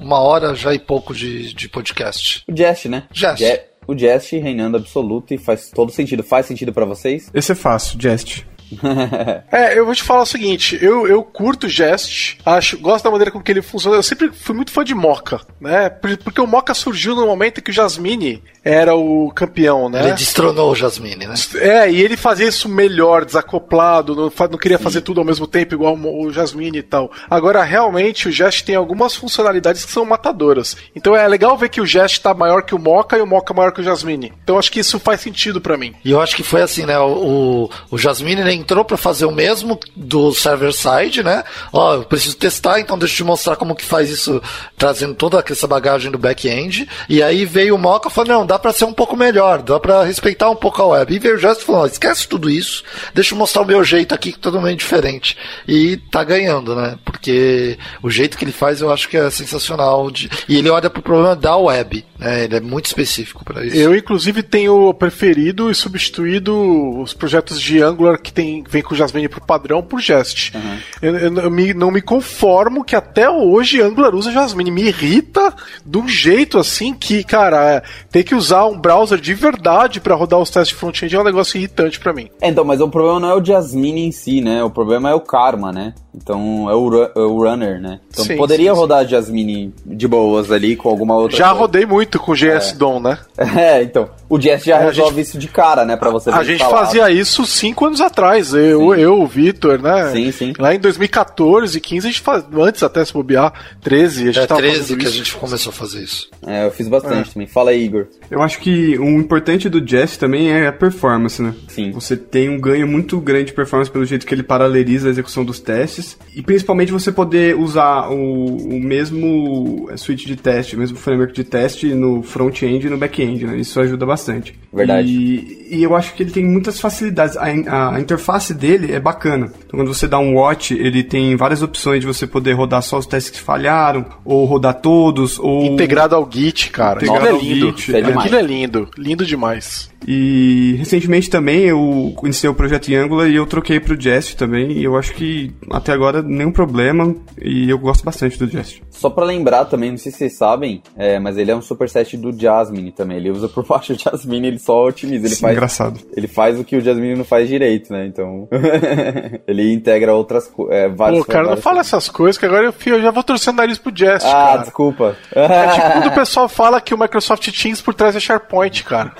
uma hora já e pouco de, de podcast. O Jest, né? Jest. Je o Jest reinando absoluto e faz todo sentido. Faz sentido para vocês? Esse é fácil, Jest. é, eu vou te falar o seguinte, eu, eu curto o Jest, acho, gosto da maneira com que ele funciona. Eu sempre fui muito fã de Mocha, né? Porque o Mocha surgiu no momento que o Jasmine era o campeão, né? Ele destronou o Jasmine, né? É, e ele fazia isso melhor, desacoplado, não, não queria Sim. fazer tudo ao mesmo tempo, igual o Jasmine e tal. Agora, realmente, o Jest tem algumas funcionalidades que são matadoras. Então é legal ver que o Jest tá maior que o Mocha e o Mocha maior que o Jasmine. Então acho que isso faz sentido para mim. E eu acho que foi assim, né? O, o Jasmine nem entrou para fazer o mesmo do server side, né? Ó, eu preciso testar, então deixa eu te mostrar como que faz isso, trazendo toda essa bagagem do back-end. E aí veio o Mocha e falou: não, dá para ser um pouco melhor, dá para respeitar um pouco a web. E veio o Just falou: esquece tudo isso, deixa eu mostrar o meu jeito aqui, que é totalmente diferente. E tá ganhando, né? Porque o jeito que ele faz eu acho que é sensacional. De... E ele olha pro problema da web, né? Ele é muito específico para isso. Eu, inclusive, tenho preferido e substituído os projetos de Angular que tem, vem com o Jasmine pro padrão por Jest. Uhum. Eu, eu, eu me, não me conformo que até hoje Angular usa Jasmine. Me irrita de um jeito assim que, cara, ter que usar um browser de verdade para rodar os testes de front-end é um negócio irritante para mim. É, então, mas o problema não é o Jasmine em si, né? O problema é o Karma, né? Então é o, é o runner, né? Então sim, poderia sim, rodar sim. Jasmine de boas ali com alguma outra. Já coisa. rodei muito com o GS é. DOM, né? É, então. O JS já resolve gente, isso de cara, né? Pra você A gente fazia isso cinco anos atrás. Eu, eu o Vitor, né? Sim, sim. Lá em 2014, 15, a gente faz, antes até se bobear, 13, a gente é, tava 13 que isso. a gente começou a fazer isso. É, eu fiz bastante é. também. Fala aí, Igor. Eu acho que o importante do Jess também é a performance, né? Sim. Você tem um ganho muito grande de performance pelo jeito que ele paraleliza a execução dos testes e principalmente você poder usar o, o mesmo suite de teste, o mesmo framework de teste no front-end e no back-end, né? Isso ajuda bastante. Verdade. E, e, eu acho que ele tem muitas facilidades. A, a, interface dele é bacana. Então, quando você dá um watch, ele tem várias opções de você poder rodar só os testes que falharam, ou rodar todos, ou. Integrado ao Git, cara. Integrado Aquilo é lindo. Git, é Aquilo é lindo. Lindo demais. E recentemente também eu iniciei o projeto em Angular e eu troquei pro Jest também. E eu acho que até agora nenhum problema. E eu gosto bastante do Jest. Só para lembrar também, não sei se vocês sabem, é, mas ele é um superset do Jasmine também. Ele usa por baixo o Jasmine, ele só otimiza. Ele Sim, faz, engraçado. Ele faz o que o Jasmine não faz direito, né? Então. ele integra outras é, várias Pô, cara, não fala essas coisas que agora eu, eu já vou torcendo o nariz pro Jest. Ah, cara. desculpa. É tipo quando o pessoal fala que o Microsoft Teams por trás é SharePoint, cara.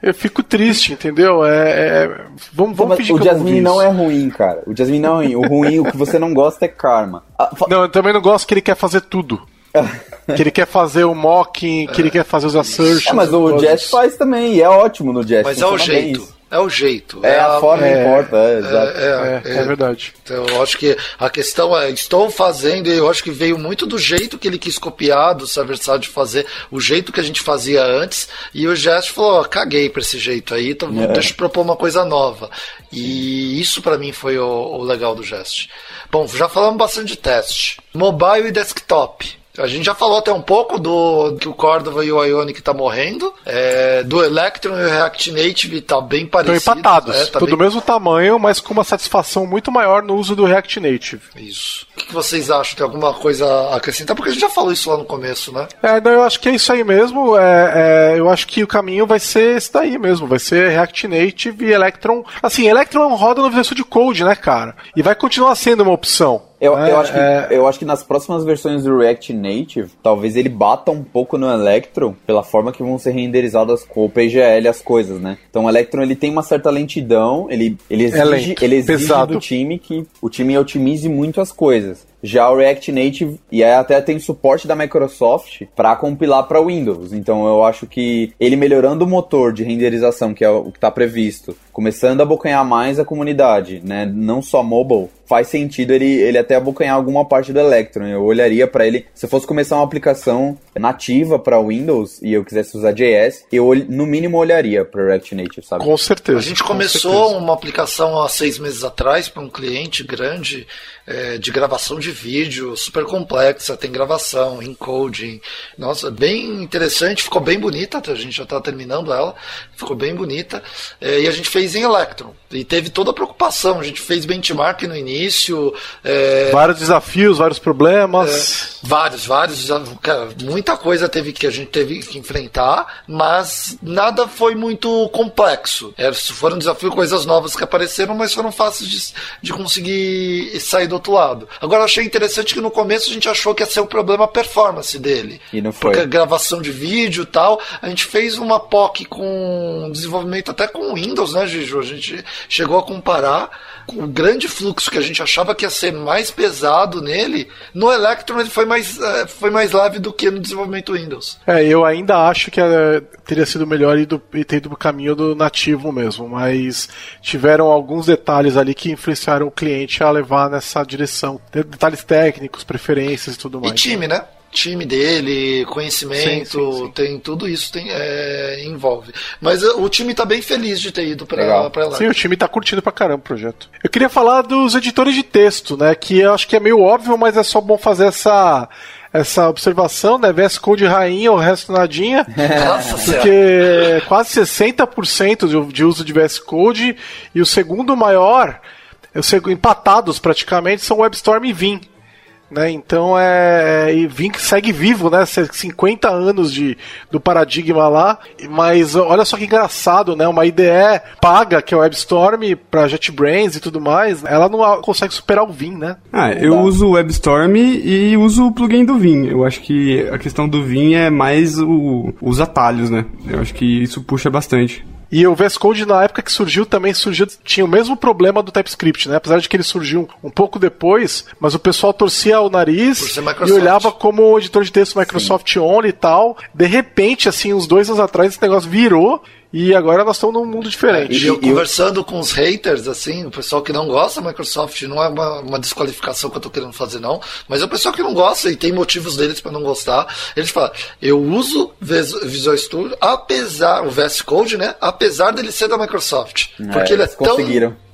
eu fico triste, entendeu? É, é vamos vamos fingir o que Jasmine não é ruim, cara. O Jasmine não é ruim. O ruim, o que você não gosta é Karma. Ah, não, eu também não gosto que ele quer fazer tudo. que ele quer fazer o mocking, que ele quer fazer os assertions. É, mas o Jest faz também, e é ótimo no Jest. Mas é o jeito. É o jeito. É, a, forma que importa, é, exato. É, é, é, verdade. Então, eu acho que a questão é, estou fazendo, e eu acho que veio muito do jeito que ele quis copiar do de fazer, o jeito que a gente fazia antes, e o Jest falou, oh, caguei pra esse jeito aí, então é. deixa eu propor uma coisa nova. E isso para mim foi o, o legal do Jest. Bom, já falamos bastante de teste. Mobile e desktop. A gente já falou até um pouco do que o Cordova e o Ionic tá morrendo. É, do Electron e o React Native tá bem parecido. Estão empatados. É, tá bem... do mesmo tamanho, mas com uma satisfação muito maior no uso do React Native. Isso. O que vocês acham? Tem alguma coisa a acrescentar? Porque a gente já falou isso lá no começo, né? É, não, eu acho que é isso aí mesmo. É, é, eu acho que o caminho vai ser esse daí mesmo. Vai ser React Native e Electron. Assim, Electron roda no Visual Code, né, cara? E vai continuar sendo uma opção. Eu, é, eu, acho que, é... eu acho que nas próximas versões do React Native, talvez ele bata um pouco no Electron pela forma que vão ser renderizadas com o PGL as coisas, né? Então o Electron ele tem uma certa lentidão, ele, ele é exige, é ele exige do time que o time otimize muito as coisas. Já o React Native, e aí até tem suporte da Microsoft para compilar para Windows. Então eu acho que ele melhorando o motor de renderização, que é o que está previsto, começando a abocanhar mais a comunidade, né? Não só mobile, faz sentido ele, ele até abocanhar alguma parte do Electron. Eu olharia para ele, se eu fosse começar uma aplicação nativa para Windows e eu quisesse usar JS, eu no mínimo olharia para React Native, sabe? Com certeza. A gente começou uma aplicação há seis meses atrás para um cliente grande é, de gravação de vídeo, super complexa, tem gravação, encoding. Nossa, bem interessante, ficou bem bonita, a gente já está terminando ela, ficou bem bonita. É, e a gente fez em Electron. E teve toda a preocupação, a gente fez benchmark no início. É, vários desafios, vários problemas. É, vários, vários. Cara, muita coisa teve que a gente teve que enfrentar, mas nada foi muito complexo. É, foram desafios, coisas novas que apareceram, mas foram fáceis de, de conseguir sair do outro lado. Agora, achei interessante que no começo a gente achou que ia ser o problema a performance dele. E não foi. Porque a gravação de vídeo e tal, a gente fez uma POC com desenvolvimento até com Windows, né, Giju? A gente chegou a comparar o grande fluxo que a gente achava que ia ser mais pesado nele, no Electron ele foi mais, uh, foi mais leve do que no desenvolvimento Windows. É, eu ainda acho que uh, teria sido melhor ir, do, ir ter ido pro caminho do nativo mesmo, mas tiveram alguns detalhes ali que influenciaram o cliente a levar nessa direção. Detalhes técnicos, preferências e tudo mais. E time, né? time dele, conhecimento, sim, sim, sim. tem tudo isso tem, é, envolve. Mas uh, o time está bem feliz de ter ido para lá. Sim, o time está curtindo pra caramba o projeto. Eu queria falar dos editores de texto, né? Que eu acho que é meio óbvio, mas é só bom fazer essa essa observação, né? VS Code rainha, o resto nadinha. Nossa porque quase 60% de, de uso de VS Code e o segundo maior, empatados praticamente, são WebStorm e Vim. Né? Então é. E Vim segue vivo, né? 50 anos de, do paradigma lá. Mas olha só que engraçado, né? Uma IDE paga, que é o WebStorm, para JetBrains e tudo mais, ela não consegue superar o Vim, né? Ah, eu uso o WebStorm e uso o plugin do Vim. Eu acho que a questão do Vim é mais o, os atalhos, né? Eu acho que isso puxa bastante. E o VS Code, na época que surgiu, também surgiu, tinha o mesmo problema do TypeScript, né? Apesar de que ele surgiu um pouco depois, mas o pessoal torcia o nariz e olhava como editor de texto Microsoft Sim. Only e tal. De repente, assim, uns dois anos atrás, esse negócio virou e agora nós estamos num mundo diferente. E eu conversando com os haters, assim, o pessoal que não gosta da Microsoft, não é uma, uma desqualificação que eu estou querendo fazer, não, mas é o pessoal que não gosta e tem motivos deles para não gostar. Eles falam, eu uso Visual Studio, apesar, o VS Code, né? Apesar dele ser da Microsoft. É, porque ele é tão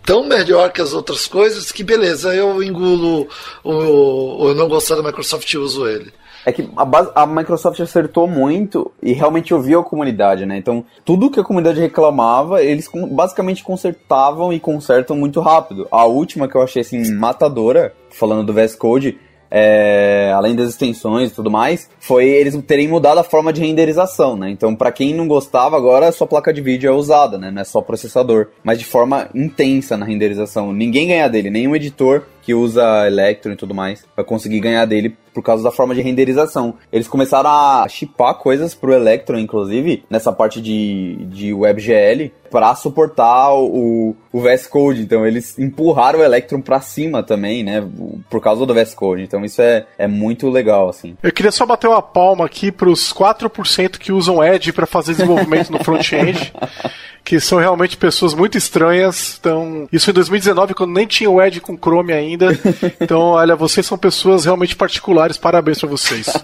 tão melhor que as outras coisas que beleza, eu engulo o, o eu não gostar da Microsoft e uso ele. É que a, base, a, Microsoft acertou muito e realmente ouviu a comunidade, né? Então, tudo que a comunidade reclamava, eles basicamente consertavam e consertam muito rápido. A última que eu achei, assim, matadora, falando do VS Code, é, além das extensões e tudo mais, foi eles terem mudado a forma de renderização, né? Então, para quem não gostava, agora a sua placa de vídeo é usada, né? Não é só processador, mas de forma intensa na renderização. Ninguém ganha dele, nenhum editor que usa Electron e tudo mais, vai conseguir ganhar dele por causa da forma de renderização. Eles começaram a chipar coisas pro Electron, inclusive, nessa parte de, de WebGL, para suportar o, o VS Code. Então eles empurraram o Electron para cima também, né? Por causa do VS Code. Então isso é, é muito legal, assim. Eu queria só bater uma palma aqui pros 4% que usam Edge para fazer desenvolvimento no front-end. que são realmente pessoas muito estranhas. Então, isso em 2019, quando nem tinha o Edge com Chrome ainda. Então, olha, vocês são pessoas realmente particulares. Parabéns para vocês.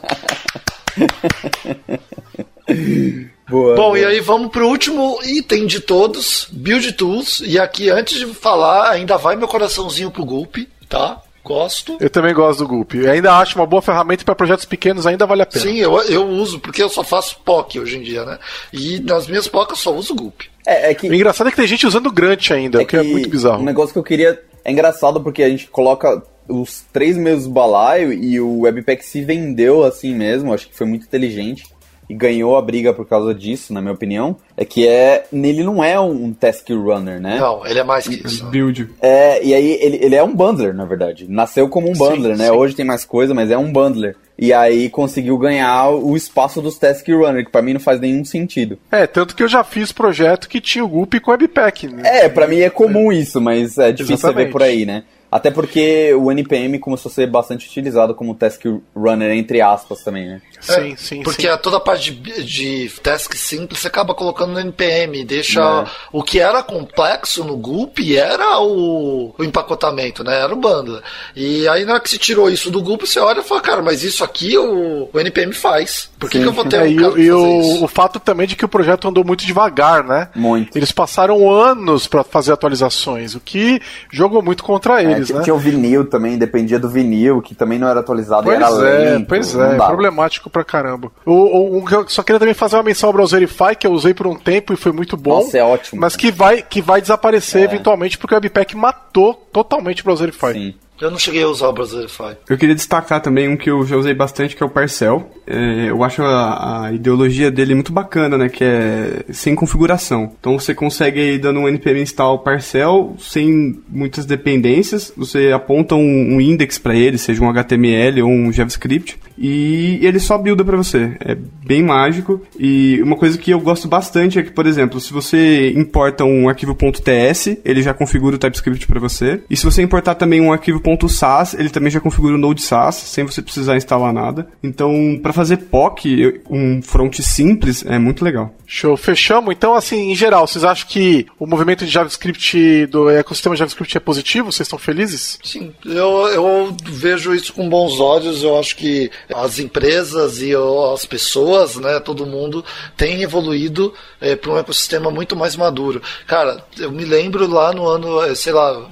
Boa, Bom, boa. e aí vamos pro último item de todos, Build Tools. E aqui, antes de falar, ainda vai meu coraçãozinho pro Gulp, tá? Gosto. Eu também gosto do Gulp. Eu ainda acho uma boa ferramenta para projetos pequenos, ainda vale a pena. Sim, eu, eu uso, porque eu só faço POC hoje em dia, né? E nas minhas POC eu só uso Gulp. É, é que... O engraçado é que tem gente usando Grant ainda, é o que, é que é muito bizarro. Um negócio que eu queria. É engraçado porque a gente coloca os três meses balaio e o Webpack se vendeu assim mesmo, acho que foi muito inteligente e ganhou a briga por causa disso, na minha opinião, é que é nele não é um task runner, né? Não, ele é mais que isso. Build. É, e aí ele, ele é um bundler, na verdade. Nasceu como um bundler, sim, né? Sim. Hoje tem mais coisa, mas é um bundler. E aí conseguiu ganhar o espaço dos task runner, que para mim não faz nenhum sentido. É, tanto que eu já fiz projeto que tinha o Gulp com Webpack. Né? É, para mim é comum é. isso, mas é difícil Exatamente. você ver por aí, né? Até porque o NPM começou a ser bastante utilizado como task runner, entre aspas, também, né? Sim, é, sim. Porque sim. toda a parte de, de task simples você acaba colocando no NPM, deixa é. o que era complexo no Gulp era o, o, empacotamento, né? Era o bundle. E aí na hora que se tirou isso do Gulp, você olha e fala, cara, mas isso aqui o, o NPM faz. Por que, que eu vou ter é, um cara e, o, o, fato também de que o projeto andou muito devagar, né? Muito. Eles passaram anos para fazer atualizações, o que jogou muito contra eles, é, tinha, né? Tinha o vinil também, dependia do vinil, que também não era atualizado pois e era é, lento. Pois é, problemático pra caramba. O, o, o, eu só queria também fazer uma menção ao Browserify, que eu usei por um tempo e foi muito bom. Nossa, é ótimo. Mas que vai, que vai desaparecer é. eventualmente porque o Webpack matou totalmente o Browserify. Sim. Eu não cheguei a usar o Browserify. Eu queria destacar também um que eu já usei bastante, que é o Parcel. É, eu acho a, a, ideologia dele muito bacana, né? Que é sem configuração. Então você consegue ir dando um npm install Parcel sem muitas dependências. Você aponta um, um index para ele, seja um HTML ou um JavaScript, e ele só builda para você. É bem mágico. E uma coisa que eu gosto bastante é que, por exemplo, se você importa um arquivo .ts, ele já configura o TypeScript para você. E se você importar também um arquivo .sas, ele também já configura o Node SAS, sem você precisar instalar nada. Então, para fazer POC, um front simples, é muito legal. Show, fechamos. Então, assim, em geral, vocês acham que o movimento de JavaScript, do ecossistema JavaScript é positivo? Vocês estão felizes? Sim, eu, eu vejo isso com bons olhos. Eu acho que as empresas e as pessoas, né, todo mundo, tem evoluído é, para um ecossistema muito mais maduro. Cara, eu me lembro lá no ano, eh, sei lá,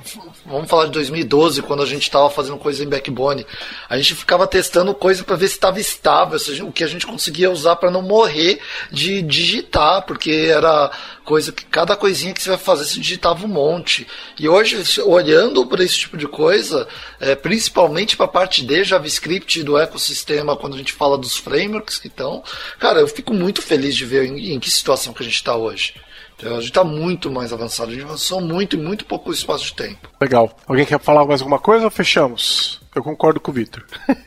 vamos falar de 2012, quando a gente estava fazendo coisa em Backbone, a gente ficava testando coisa para ver se estava estável, o que a gente conseguia usar para não morrer de digitar, porque era coisa que cada coisinha que você vai fazer se digitava um monte. E hoje, olhando para esse tipo de coisa, é, principalmente para a parte de JavaScript do ecossistema, quando a gente fala dos frameworks que estão, cara, eu fico muito feliz de ver em, em que situação que a gente está hoje. Então, a gente está muito mais avançado, a gente avançou muito em muito pouco espaço de tempo. Legal. Alguém quer falar mais alguma coisa ou fechamos? Eu concordo com o Victor.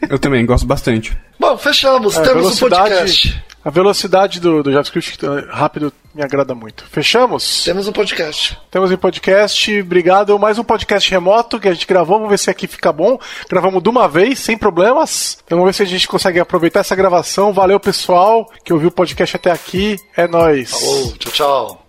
Eu também, gosto bastante. Bom, fechamos, é, temos um podcast. A velocidade do, do JavaScript eh, rápido me agrada muito. Fechamos? Temos um podcast. Temos um podcast. Obrigado. Mais um podcast remoto que a gente gravou. Vamos ver se aqui fica bom. Gravamos de uma vez, sem problemas. Então vamos ver se a gente consegue aproveitar essa gravação. Valeu, pessoal, que ouviu o podcast até aqui. É nóis. Falou. Tchau, tchau.